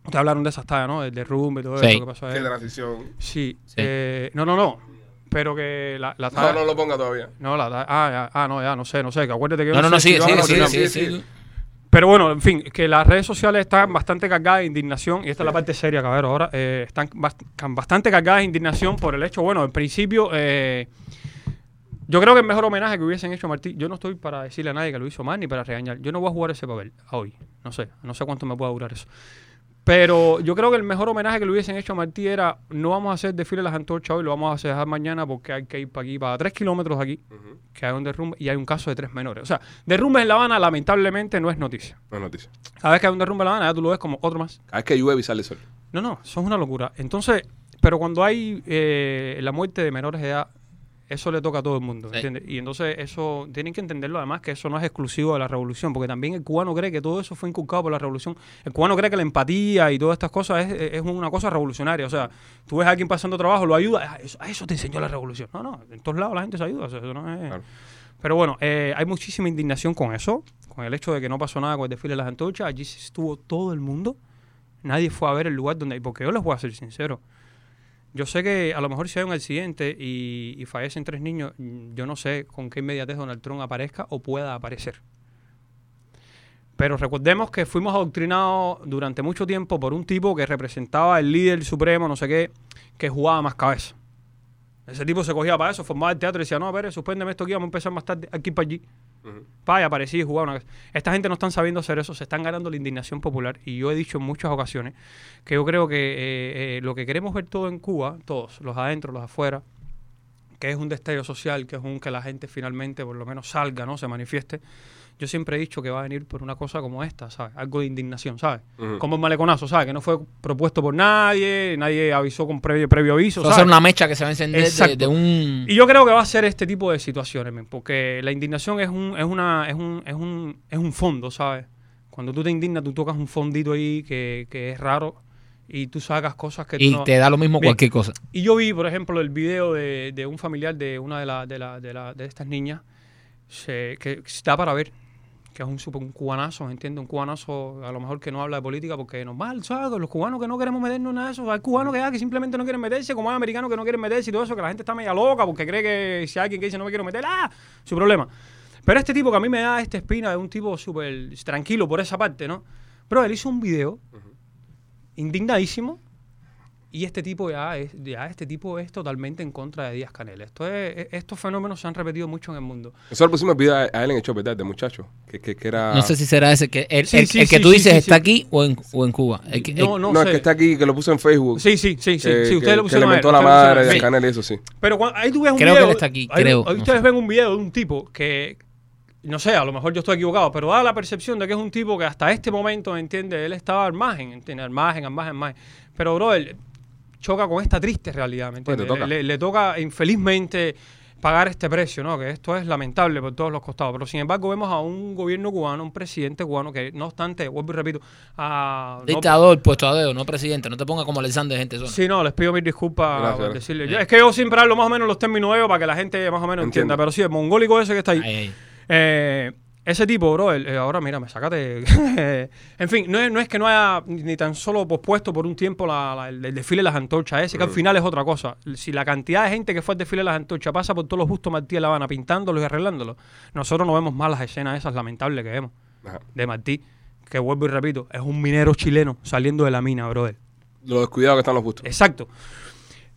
ustedes hablaron de esas tallas, ¿no? El derrumbe y todo Sí. eso que pasó ahí. Qué transición. Sí. Sí. eh, no, no, no. Pero que la, la No, talla. no lo ponga todavía. No, la talla- Ah, ya, ah, no, ya, no sé, no sé. Que acuérdate que. No, no, no, sigue, sigue, sigue, sigue. Pero bueno, en fin, que las redes sociales están bastante cargadas de indignación, y esta es la parte seria, cabrón, ahora, eh, están bastante cargadas de indignación por el hecho, bueno, en principio, eh, yo creo que el mejor homenaje que hubiesen hecho a Martí, yo no estoy para decirle a nadie que lo hizo mal ni para regañar, yo no voy a jugar ese papel a hoy, no sé, no sé cuánto me pueda durar eso. Pero yo creo que el mejor homenaje que le hubiesen hecho a Martí era, no vamos a hacer desfile de las antorchas hoy, lo vamos a dejar mañana porque hay que ir para aquí, para tres kilómetros de aquí, que hay un derrumbe y hay un caso de tres menores. O sea, derrumbes en La Habana lamentablemente no es noticia. No es noticia. Cada vez que hay un derrumbe en La Habana, ya tú lo ves como otro más. Cada vez que llueve y sale sol. No, no, eso es una locura. Entonces, pero cuando hay eh, la muerte de menores de edad eso le toca a todo el mundo, Sí. ¿entiendes? Y entonces eso, tienen que entenderlo además que eso no es exclusivo de la revolución, porque también el cubano cree que todo eso fue inculcado por la revolución. El cubano cree que la empatía y todas estas cosas es, es una cosa revolucionaria. O sea, tú ves a alguien pasando trabajo, lo ayuda, a eso, a eso te enseñó la revolución. No, no, en todos lados la gente se ayuda. o sea, eso no es- Claro. Pero bueno, eh, hay muchísima indignación con eso, con el hecho de que no pasó nada con el desfile de las antorchas. Allí estuvo todo el mundo. Nadie fue a ver el lugar donde... Porque yo les voy a ser sincero. Yo sé que a lo mejor si hay un accidente y, y fallecen tres niños, yo no sé con qué inmediatez Donald Trump aparezca o pueda aparecer. Pero recordemos que fuimos adoctrinados durante mucho tiempo por un tipo que representaba el líder supremo, no sé qué, que jugaba más cabeza. Ese tipo se cogía para eso, formaba el teatro y decía, no, Pérez, suspéndeme esto aquí, vamos a empezar más tarde, aquí para allí. Ujú. Pa, y aparecía y jugaba Esta gente no están sabiendo hacer eso, se están ganando la indignación popular. Y yo he dicho en muchas ocasiones que yo creo que eh, eh, lo que queremos ver todo en Cuba, todos, los adentro, los afuera, que es un destello social, que es un que la gente finalmente por lo menos salga, ¿no? Se manifieste. Yo siempre he dicho que va a venir por una cosa como esta, ¿sabes? Algo de indignación, ¿sabes? Como el maleconazo, ¿sabes? Que no fue propuesto por nadie, nadie avisó con previo, previo aviso, Va a ser una mecha que se va a encender de, un... Y yo creo que va a ser este tipo de situaciones, porque la indignación es un, es una, es un, es un, es un fondo, ¿sabes? Cuando tú te indignas, tú tocas un fondito ahí que, que es raro y tú sacas cosas que tú Y no- te da lo mismo Bien. cualquier cosa. Y yo vi, por ejemplo, el video de, de un familiar de una de, la- de, la- de, la- de estas niñas se- que está para ver, que es un, super, un cubanazo, ¿entiendes? Un cubanazo a lo mejor que no habla de política porque normal, ¿sabes? Los cubanos que no queremos meternos en nada de eso. Hay cubanos que, ah, que simplemente no quieren meterse, como hay americanos que no quieren meterse y todo eso, que la gente está media loca porque cree que si hay alguien que dice no me quiero meter, ¡ah! Su problema. Pero este tipo que a mí me da esta espina es un tipo súper tranquilo por esa parte, ¿no? Pero él hizo un video indignadísimo y este tipo ya es, ya este tipo es totalmente en contra de Díaz Canel. Esto es, e- estos fenómenos se han repetido mucho en el mundo. Eso lo pusimos video a él en el show, ¿verdad? De muchacho. Que, que, que era... No sé si será ese que el, Sí, el- sí, el que sí, tú sí, dices sí, está sí. aquí o en, o en Cuba. El que- No, el- no, No, sé. el que está aquí, que lo puso en Facebook. Sí, sí, sí, sí, que- sí, que- ustedes lo que pusieron le a mentó la madre de. Sí. Canel y eso sí. Pero cuando- ahí tú ves un Creo que video. él está aquí, ahí- creo, Ahí no ustedes sé. ven un video de un tipo que. No sé, a lo mejor yo estoy equivocado, pero da la percepción de que es un tipo que hasta este momento, ¿entiendes? Él estaba al margen, ¿entiendes? Al margen, al margen, al margen. Pero, bro, él choca con esta triste realidad, ¿me Pues entiendes? toca. Le, le toca, infelizmente, pagar este precio, ¿no? Que esto es lamentable por todos los costados. Pero, sin embargo, vemos a un gobierno cubano, un presidente cubano que, no obstante, vuelvo y repito, a... no- Dictador, puesto a dedo, no presidente. No te pongas como Alexander gente sola. Sí, no, les pido mil disculpas Gracias, por gracias. decirle. Yo- es que yo siempre hablo más o menos los términos nuevos para que la gente más o menos Entiendo. entienda. Pero sí, el mongólico ese que está ahí. Ahí, ahí. eh, ese tipo, bro, el- eh, ahora mira, me sacate. en fin, no es, no es que no haya ni tan solo pospuesto por un tiempo la- la- el, el desfile de las antorchas ese, que al final es otra cosa. Si la cantidad de gente que fue al desfile de las antorchas pasa por todos los Bustos Martí de La Habana pintándolos y arreglándolos, nosotros no vemos más las escenas esas lamentables que vemos Ajá. de Martí, que vuelvo y repito, es un minero chileno saliendo de la mina, brother. Lo descuidado que están los bustos. Exacto.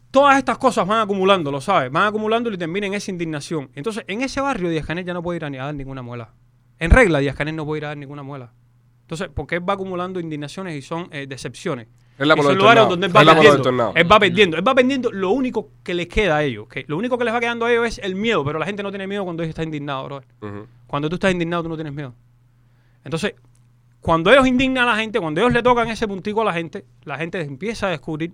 Todas estas cosas van acumulando, lo sabes, van acumulando y terminan en esa indignación. Entonces, en ese barrio Díaz Canel ya no puede ir a, ni a dar ninguna muela. En regla, Díaz Canel no puede ir a dar ninguna muela. Entonces, porque él va acumulando indignaciones y son eh, decepciones. Es la Y son lugares donde él va perdiendo. Él va perdiendo. Él va perdiendo. Lo único que les queda a ellos, que lo único que les va quedando a ellos es el miedo, pero la gente no tiene miedo cuando ellos están indignados, bro. Ujú. Cuando tú estás indignado, tú no tienes miedo. Entonces, cuando ellos indignan a la gente, cuando ellos le tocan ese puntico a la gente, la gente empieza a descubrir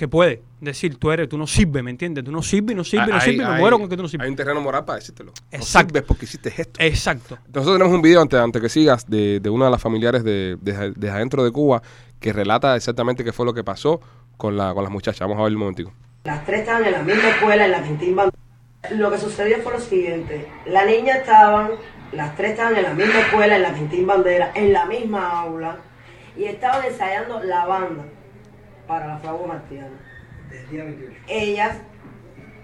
que puede decir, tú eres, tú no sirves, ¿me entiendes? Tú no sirves, no sirves, no Hay- sirves, me hay- muero con que tú no Hay sirves. un terreno moral para decírtelo. Exacto. No sirves porque hiciste esto. Exacto. Nosotros tenemos un video, antes, antes que sigas, de, de una de las familiares de, de, de adentro de Cuba que relata exactamente qué fue lo que pasó con, la, con las muchachas. Vamos a ver un momentico. Las tres estaban en la misma escuela, en la Quintín Bandera. Lo que sucedió fue lo siguiente. La niña estaban, las tres estaban en la misma escuela, en la Quintín Bandera, en la misma aula, y estaban ensayando la banda para la fragua martiana. Ellas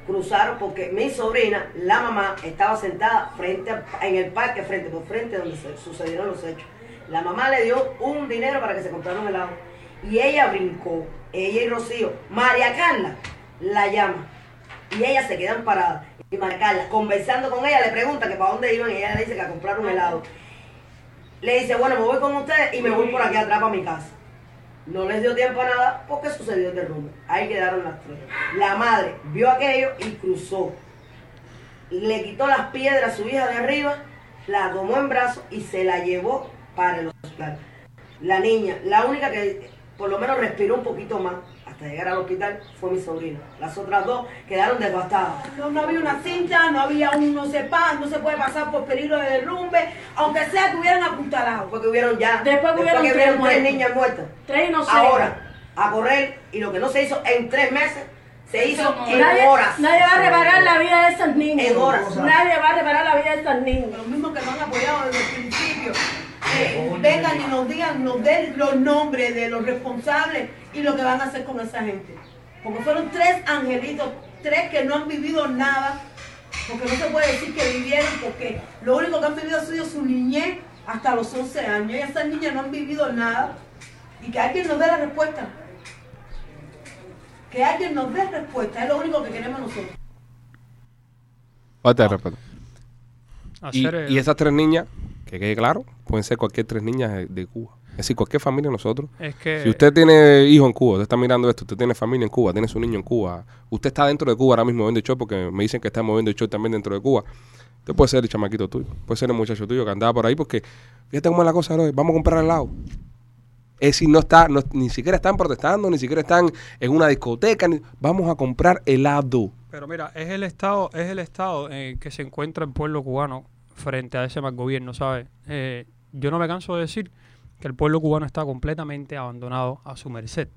cruzaron porque mi sobrina, la mamá, estaba sentada frente a- en el parque, frente por frente donde se sucedieron los hechos. La mamá le dio un dinero para que se comprara un helado y ella brincó, ella y Rocío. María Carla la llama y ellas se quedan paradas. Y María Carla, conversando con ella, le pregunta que para dónde iban y ella le dice que a comprar un helado. Le dice, bueno, me voy con ustedes y me voy por aquí atrás para mi casa. No les dio tiempo a nada porque sucedió el derrumbe. Ahí quedaron las tres. La madre vio aquello y cruzó. Le quitó las piedras a su hija de arriba, la tomó en brazos y se la llevó para el hospital. La niña, la única que por lo menos respiró un poquito más, hasta llegar al hospital fue mi sobrina. Las otras dos quedaron devastadas. No, no había una cinta, no había un no sepa, no se puede pasar por peligro de derrumbe, aunque sea que hubieran apuntalado, porque hubieron ya. Después hubieron que tres hubieron tres niñas muertas. Tres inocentes. Ahora, a correr, y lo que no se hizo en tres meses, se hizo en Nadie, horas. nadie va a reparar la vida de esos niños. En horas. Nadie va a reparar la vida de esos niños. Los mismos que nos han apoyado desde el principio, eh, vengan y nos digan, nos den los nombres de los responsables y lo que van a hacer con esa gente. Porque fueron tres angelitos, tres que no han vivido nada, porque no se puede decir que vivieron, porque lo único que han vivido ha sido su niñez hasta los 11 años. Y esas niñas no han vivido nada. Y que alguien nos dé la respuesta. Que alguien nos dé respuesta, es lo único que queremos nosotros. Falta de respeto. Y, y esas tres niñas, que quede claro, pueden ser cualquier tres niñas de Cuba. Es decir, cualquier familia de nosotros. es que Si usted tiene hijo en Cuba, usted está mirando esto, usted tiene familia en Cuba, tiene su niño en Cuba, usted está dentro de Cuba ahora mismo viendo el show, porque me dicen que está moviendo el show también dentro de Cuba. Usted puede ser el chamaquito tuyo, puede ser el muchacho tuyo que andaba por ahí, porque fíjate cómo es la cosa, bro, vamos a comprar helado. Es decir, no está, no- ni siquiera están protestando, ni siquiera están en una discoteca, ni- vamos a comprar helado. Pero mira, es el estado, es el estado en el que se encuentra el pueblo cubano frente a ese mal gobierno, ¿sabes? Eh, yo no me canso de decir que el pueblo cubano está completamente abandonado a su merced.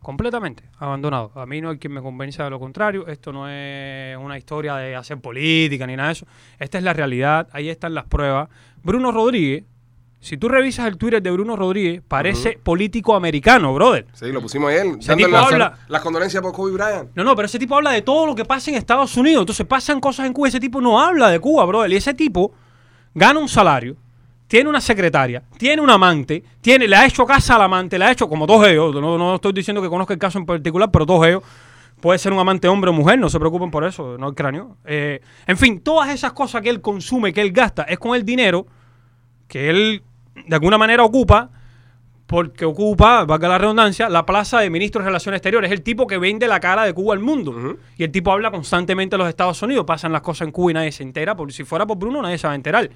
Completamente abandonado. A mí no hay quien me convenza de lo contrario. Esto no es una historia de hacer política ni nada de eso. Esta es la realidad. Ahí están las pruebas. Bruno Rodríguez, si tú revisas el Twitter de Bruno Rodríguez, parece político americano, brother. Sí, lo pusimos ayer, Ese tipo las, habla- las condolencias por Kobe Bryant. No, no, pero ese tipo habla de todo lo que pasa en Estados Unidos. Entonces pasan cosas en Cuba. Ese tipo no habla de Cuba, brother. Y ese tipo gana un salario, tiene una secretaria, tiene un amante, tiene, le ha hecho casa al amante, le ha hecho como dos ellos. No, no estoy diciendo que conozca el caso en particular, pero dos ellos. Puede ser un amante hombre o mujer, no se preocupen por eso, no el cráneo. Eh, en fin, todas esas cosas que él consume, que él gasta, es con el dinero que él de alguna manera ocupa porque ocupa, valga la redundancia, la plaza de ministro de Relaciones Exteriores. Es el tipo que vende la cara de Cuba al mundo. Y el tipo habla constantemente de los Estados Unidos. Pasan las cosas en Cuba y nadie se entera. Porque si fuera por Bruno, nadie se va a enterar.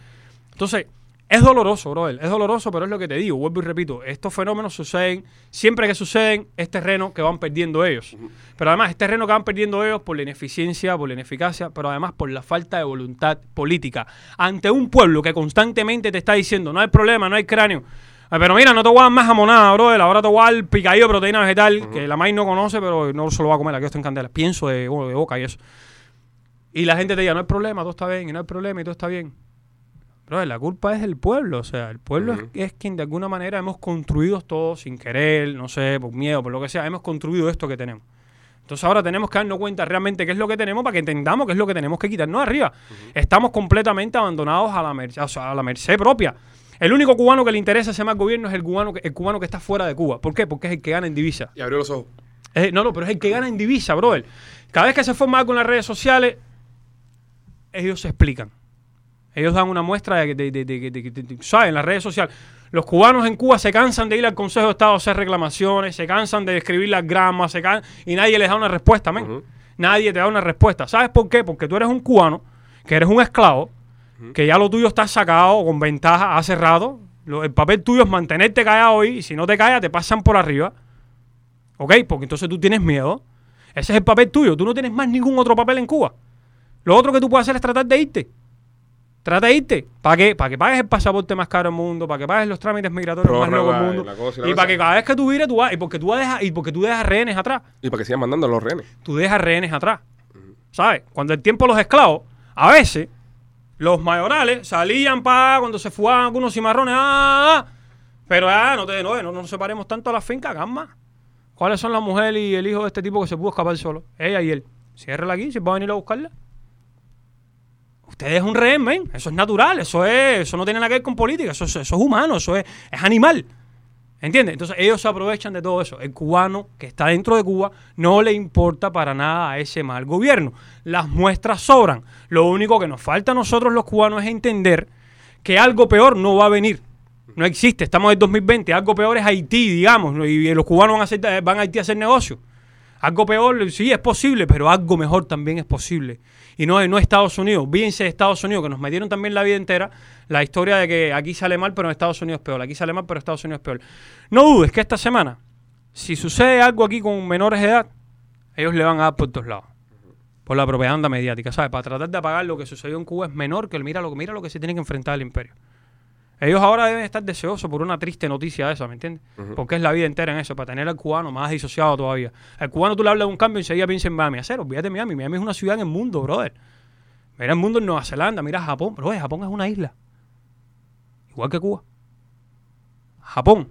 Entonces, es doloroso, brother. Es doloroso, pero es lo que te digo. Vuelvo y repito. Estos fenómenos suceden. Siempre que suceden, es terreno que van perdiendo ellos. Pero además, es terreno que van perdiendo ellos por la ineficiencia, por la ineficacia, pero además por la falta de voluntad política. Ante un pueblo que constantemente te está diciendo, no hay problema, no hay cráneo. Pero mira, no te voy a dar más jamonada, brother. Ahora te voy a dar picadillo de proteína vegetal, que la maíz no conoce, pero no se lo va a comer. Aquí está en candela. Pienso de, de boca y eso. Y la gente te diga, no hay problema, todo está bien, y no hay problema, y todo está bien. Brother, la culpa es del pueblo. O sea, el pueblo es- es, quien de alguna manera hemos construido todo sin querer, no sé, por miedo, por lo que sea. Hemos construido esto que tenemos. Entonces ahora tenemos que darnos cuenta realmente qué es lo que tenemos para que entendamos qué es lo que tenemos que quitarnos arriba. Estamos completamente abandonados a la, mer- o sea, a la merced propia. El único cubano que le interesa ese mal gobierno es el cubano, que, el cubano que está fuera de Cuba. ¿Por qué? Porque es el que gana en divisa. Y abrió los ojos. Es- no, no, pero es el que gana en divisa, brother. Cada vez que se forma algo en las redes sociales, ellos se explican. Ellos dan una muestra de, de- ¿sabes? En las redes sociales. Los cubanos en Cuba se cansan de ir al Consejo de Estado a hacer reclamaciones, se cansan de escribir las gramas, se can- y nadie les da una respuesta, men. Nadie te da una respuesta. ¿Sabes por qué? Porque tú eres un cubano, que eres un esclavo, que ya lo tuyo está sacado con ventaja hace rato. Lo- el papel tuyo es mantenerte callado hoy, y si no te callas te pasan por arriba. ¿Ok? Porque entonces tú tienes miedo. Ese es el papel tuyo. Tú no tienes más ningún otro papel en Cuba. Lo otro que tú puedes hacer es tratar de irte. Trata de irte. ¿Para qué? Para que pagues el pasaporte más caro del mundo, para que pagues los trámites migratorios más locos del mundo. y para que cada vez que tú vires, tú vas. Y porque tú, dejas, y porque tú dejas rehenes atrás. Y para que sigan mandando a los rehenes. Tú dejas rehenes atrás. ¿Sabes? Cuando el tiempo de los esclavos, a veces, los mayorales salían para cuando se fugaban algunos cimarrones. ¡ah! Pero ah, no, te, no, no nos separemos tanto a la finca, calma. ¿Cuáles son la mujer y el hijo de este tipo que se pudo escapar solo? Ella y él. Ciérrala aquí, si va a venir a buscarla. Usted es un rehén, ven. Eso es natural, eso es, eso no tiene nada que ver con política, eso, es- eso es humano, eso es, es animal. ¿Entiendes? Entonces ellos se aprovechan de todo eso. El cubano que está dentro de Cuba no le importa para nada a ese mal gobierno. Las muestras sobran. Lo único que nos falta a nosotros los cubanos es entender que algo peor no va a venir. No existe, estamos en 2020, algo peor es Haití, digamos, y los cubanos van a, hacer- van a Haití a hacer negocio. Algo peor, sí, es posible, pero algo mejor también es posible. Y no, no Estados Unidos. Fíjense de Estados Unidos, que nos metieron también la vida entera la historia de que aquí sale mal, pero en Estados Unidos es peor. Aquí sale mal, pero en Estados Unidos es peor. No dudes que esta semana si sucede algo aquí con menores de edad, ellos le van a dar por todos lados. Por la propaganda mediática, ¿sabes? Para tratar de apagar lo que sucedió en Cuba es menor que el mira lo que mira lo que se tiene que enfrentar el imperio. Ellos ahora deben estar deseosos por una triste noticia de esa, ¿me entiendes? Porque es la vida entera en eso, para tener al cubano más disociado todavía. Al cubano tú le hablas de un cambio y enseguida piensa en Miami. Hacer, olvídate de Miami. Miami es una ciudad en el mundo, brother. Mira el mundo en Nueva Zelanda, mira Japón. Brother, Japón es una isla. Igual que Cuba. Japón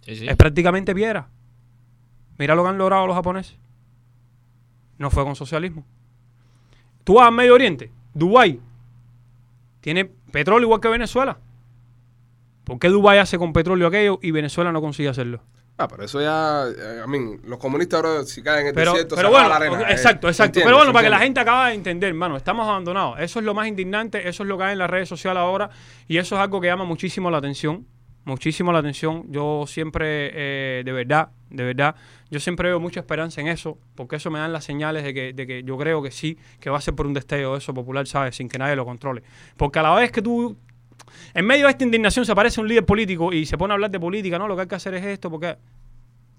Sí, sí. es prácticamente piedra. Mira lo que han logrado los japoneses. No fue con socialismo. Tú vas al Medio Oriente, Dubái, tiene petróleo igual que Venezuela. ¿Por qué Dubái hace con petróleo aquello y Venezuela no consigue hacerlo? Ah, pero eso ya, eh, I mean, los comunistas ahora si caen en el Pero, desierto pero se bueno, la arena. eh, exacto, ¿se exacto. Pero bueno, ¿se para que la gente acabe de entender, hermano, estamos abandonados. Eso es lo más indignante, eso es lo que hay en las redes sociales ahora y eso es algo que llama muchísimo la atención, muchísimo la atención. Yo siempre, eh, de verdad, de verdad, yo siempre veo mucha esperanza en eso, porque eso me dan las señales de que, de que yo creo que sí, que va a ser por un destello de eso popular, ¿sabes? Sin que nadie lo controle. Porque a la vez que tú en medio de esta indignación se aparece un líder político y se pone a hablar de política, no, lo que hay que hacer es esto, porque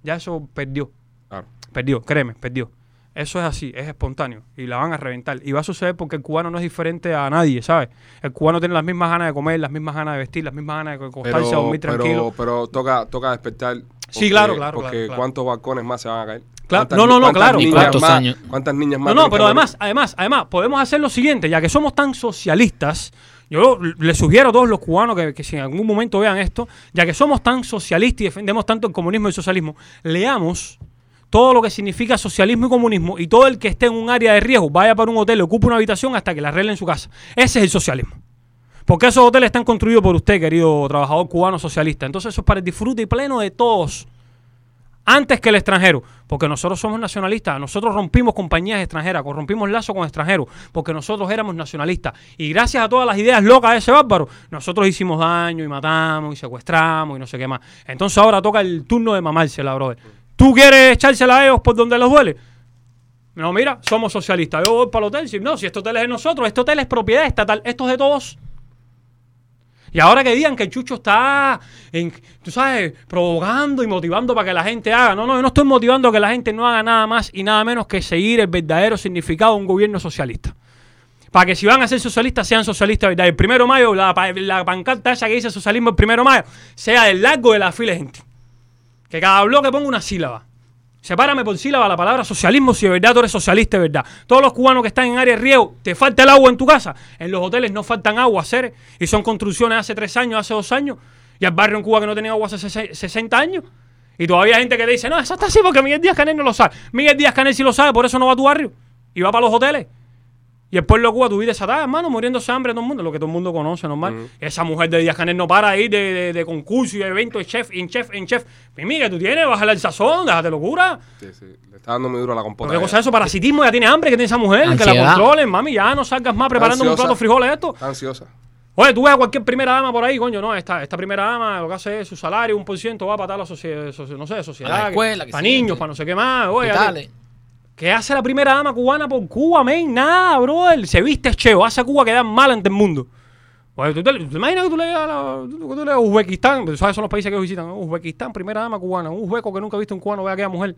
ya eso perdió. Claro. Perdió, créeme, perdió. Eso es así, es espontáneo y la van a reventar. Y va a suceder porque el cubano no es diferente a nadie, ¿sabes? El cubano tiene las mismas ganas de comer, las mismas ganas de vestir, las mismas ganas de acostarse a Pero, dormir tranquilo. pero, pero toca, toca despertar. Sí, claro, claro, Porque claro, claro. ¿cuántos balcones más se van a caer? Claro, ¿Cuántas no, no, no, claro, niñas. ¿Cuántos más- años? ¿Cuántas niñas más? No, no, pero además, además, además, podemos hacer lo siguiente, ya que somos tan socialistas, yo les sugiero a todos los cubanos que, si en algún momento vean esto, ya que somos tan socialistas y defendemos tanto el comunismo y el socialismo, leamos todo lo que significa socialismo y comunismo y todo el que esté en un área de riesgo vaya para un hotel ocupe una habitación hasta que la arregle en su casa. Ese es el socialismo. Porque esos hoteles están construidos por usted, querido trabajador cubano socialista. Entonces eso es para el disfrute y pleno de todos antes que el extranjero, porque nosotros somos nacionalistas, nosotros rompimos compañías extranjeras, rompimos lazos con extranjeros, porque nosotros éramos nacionalistas. Y gracias a todas las ideas locas de ese bárbaro, nosotros hicimos daño y matamos y secuestramos y no sé qué más. Entonces ahora toca el turno de mamársela, brother. ¿Tú quieres echársela a ellos por donde los duele? No, mira, somos socialistas. Yo voy para el hotel. Si, no, si este hotel es de nosotros, este hotel es propiedad estatal, esto es de todos. Y ahora que digan que Chucho está, tú sabes, provocando y motivando para que la gente haga. No, no, yo no estoy motivando a que la gente no haga nada más y nada menos que seguir el verdadero significado de un gobierno socialista. Para que si van a ser socialistas, sean socialistas verdad. El primero de mayo, la, la pancarta esa que dice socialismo el primero de mayo, sea del largo de la fila de gente. Que cada bloque ponga una sílaba. Sepárame por sílaba la palabra socialismo si de verdad tú eres socialista de verdad. Todos los cubanos que están en área de riego, ¿te falta el agua en tu casa? En los hoteles no faltan agua, hacer y son construcciones hace tres años, hace dos años. Y el barrio en Cuba que no tenía agua hace sese- 60 años. Y todavía hay gente que dice, no, eso está así porque Miguel Díaz Canel no lo sabe. Miguel Díaz Canel sí lo sabe, por eso no va a tu barrio. Y va para los hoteles. Y el pueblo de Cuba, tu vida desatada, hermano, muriéndose de hambre todo el mundo, lo que todo el mundo conoce, normal. Esa mujer de Díaz Canel no para ahí de, de, de concurso y de evento de chef, en chef, en chef. Mi amiga, tú tienes, bájale el sazón, déjate locura. Sí, sí, le está dando muy duro a la compota. ¿Pero qué cosa es eso? Parasitismo, ya tiene hambre, que tiene esa mujer, que la controlen, mami, ya no salgas más preparando un plato de frijoles esto. Está ansiosa. Oye, tú ves a cualquier primera dama por ahí, coño, no, esta, esta primera dama lo que hace es su salario, un por ciento va para tal la sociedad, no sé, sociedad. A la escuela, que para sí, niños, que- para no sé qué más. Oye. ¿Qué hace la primera dama cubana por Cuba, men? Nada, brother. Se viste cheo, hace a Cuba quedar mal ante el mundo. Oye, ¿tú te, ¿tú te imaginas que tú le a, a Uzbekistán? Sabes, son los países que visitan. ¿no? Uzbekistán, primera dama cubana. Un uzbeco que nunca ha visto un cubano ve a aquella mujer.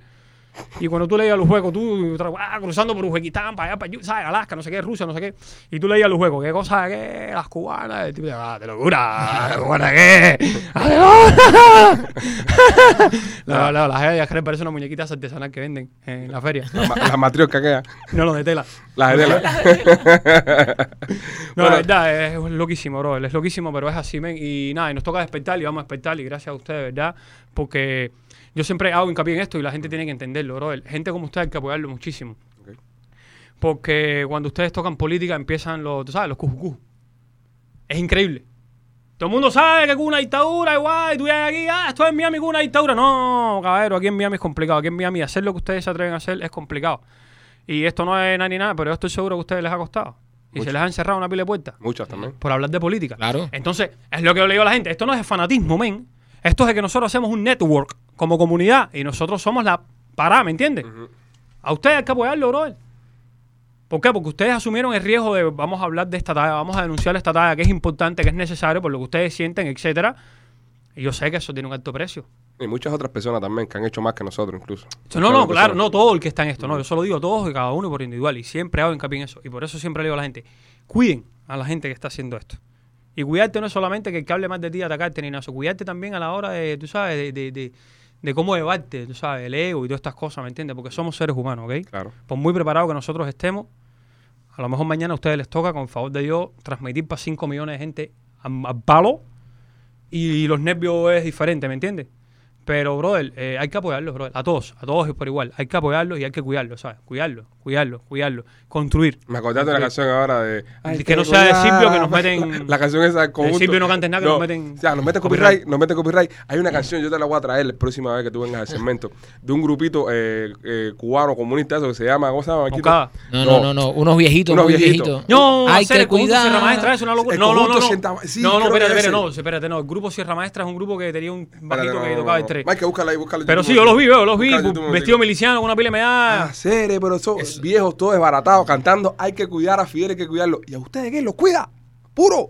Y cuando tú le digas a los juegos, tú ah, cruzando por Uzbekistán, para allá, para allá, ¿sabes? Alaska, no sé qué, Rusia, no sé qué. Y tú le digas a los juegos, ¿qué cosa que las cubanas? El tipo dice, ah, te locura, ¿cubana qué? no, no, la gente parece una muñequita artesanal que venden en la feria. La, ma- la que No, no, de tela. La de la. No, Bueno. la verdad, es loquísimo, bro. Es loquísimo, pero es así, men. Y nada, y nos toca despertar y vamos a despertar. Y gracias a ustedes, ¿verdad? Porque yo siempre hago hincapié en esto y la gente tiene que entenderlo, bro. Gente como ustedes hay que apoyarlo muchísimo. Porque cuando ustedes tocan política empiezan los, tú sabes, los cujucú. Es increíble. Todo el mundo sabe que es una dictadura, igual, y tú vienes aquí, ah, esto es en Miami, es una dictadura. No, caballero, aquí en Miami es complicado. Aquí en Miami hacer lo que ustedes se atreven a hacer es complicado. Y esto no es nada ni nada, pero yo estoy seguro que a ustedes les ha costado. Y se les ha encerrado una pila de puertas Muchas también. por hablar de política. Claro. Entonces, es lo que yo le digo a la gente. Esto no es fanatismo, men. Esto es de que nosotros hacemos un network como comunidad y nosotros somos la parada, ¿me entiendes? A ustedes hay que apoyarlo, brother. ¿Por qué? Porque ustedes asumieron el riesgo de vamos a hablar de esta talla, vamos a denunciar esta talla que es importante, que es necesario por lo que ustedes sienten, etcétera. Y yo sé que eso tiene un alto precio. Y muchas otras personas también que han hecho más que nosotros incluso. No, no, claro, no todo el que está en esto, no, yo solo digo todos y cada uno por individual y siempre hago hincapié en eso y por eso siempre le digo a la gente, cuiden a la gente que está haciendo esto. Y cuidarte no es solamente que el que hable más de ti atacarte ni nada, cuidarte también a la hora de, tú sabes, de, de, de, de cómo llevarte, tú sabes, el ego y todas estas cosas, ¿me entiendes? Porque somos seres humanos, ¿ok? Claro. Por muy preparados que nosotros estemos, a lo mejor mañana a ustedes les toca, con el favor de Dios, transmitir para 5 millones de gente al palo y los nervios es diferente, ¿me entiendes? Pero, brother, eh, hay que apoyarlos, brother. A todos, a todos y por igual. Hay que apoyarlos y hay que cuidarlos, ¿sabes? Cuidarlos, cuidarlos, cuidarlos. Construir. Me acordaste de la canción ahora de. Que no sea de Silvio que nos meten- La, la canción esa conjunto. Silvio no cantes nada que nos meten O sea, nos meten copyright. copyright. Nos meten copyright. Hay una canción, yo te la voy a traer la próxima vez que tú vengas al segmento. De un grupito eh, eh, cubano comunista, eso que se llama. ¿Cómo se llama? No, no, no, no. Unos viejitos, Unos muy viejitos. viejitos. No, hay que el conjunto Sierra cuidar. Maestra es una locura. No, no, no. No, no, no, espérate, espérate, no, espérate, no. El grupo Sierra Maestra es un grupo que tenía un bajito no, que no, tocaba no, el tres. Mike, búscala ahí, búscala. Pero YouTube sí, yo los vi, yo los vi, vestido miliciano con una pila de medallas. Ah, serio, pero esos viejos todos desbaratados cantando, hay que cuidar a Fidel, hay que cuidarlo. ¿Y a ustedes quién los cuida? Puro.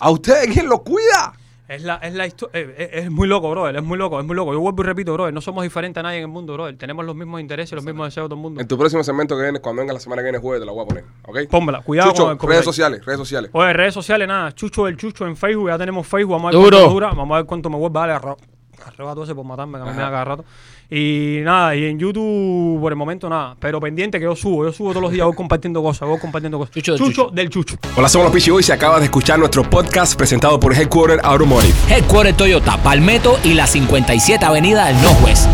¿A ustedes quién los cuida? Es la, es la historia, es, muy loco, brother, es muy loco, es muy loco. Yo vuelvo y repito, brother, no somos diferentes a nadie en el mundo, brother. Tenemos los mismos intereses, los mismos deseos de todo el mundo. En tu próximo segmento que viene, cuando venga la semana que viene jueves, te la voy a poner. ¿Ok? Pónmela, cuidado Chucho, con el copyright. redes sociales, redes sociales. Oye, redes sociales, nada, Chucho del Chucho en Facebook, ya tenemos Facebook, vamos a ver Duro. cuánto dura, vamos a ver cuánto me vuelve, vale, arro- arrebato ese por matarme, que a mí me da cada rato. Y nada, y en YouTube, por el momento, nada, pero pendiente que yo subo, yo subo todos los días, voy compartiendo cosas, voy compartiendo cosas. Chucho del Chucho. del Chucho. Hola, somos los Pichi Boys y acabas de escuchar nuestro podcast presentado por Headquarter Automotive. Headquarter Toyota, Palmetto y la 57 Avenida del Northwest.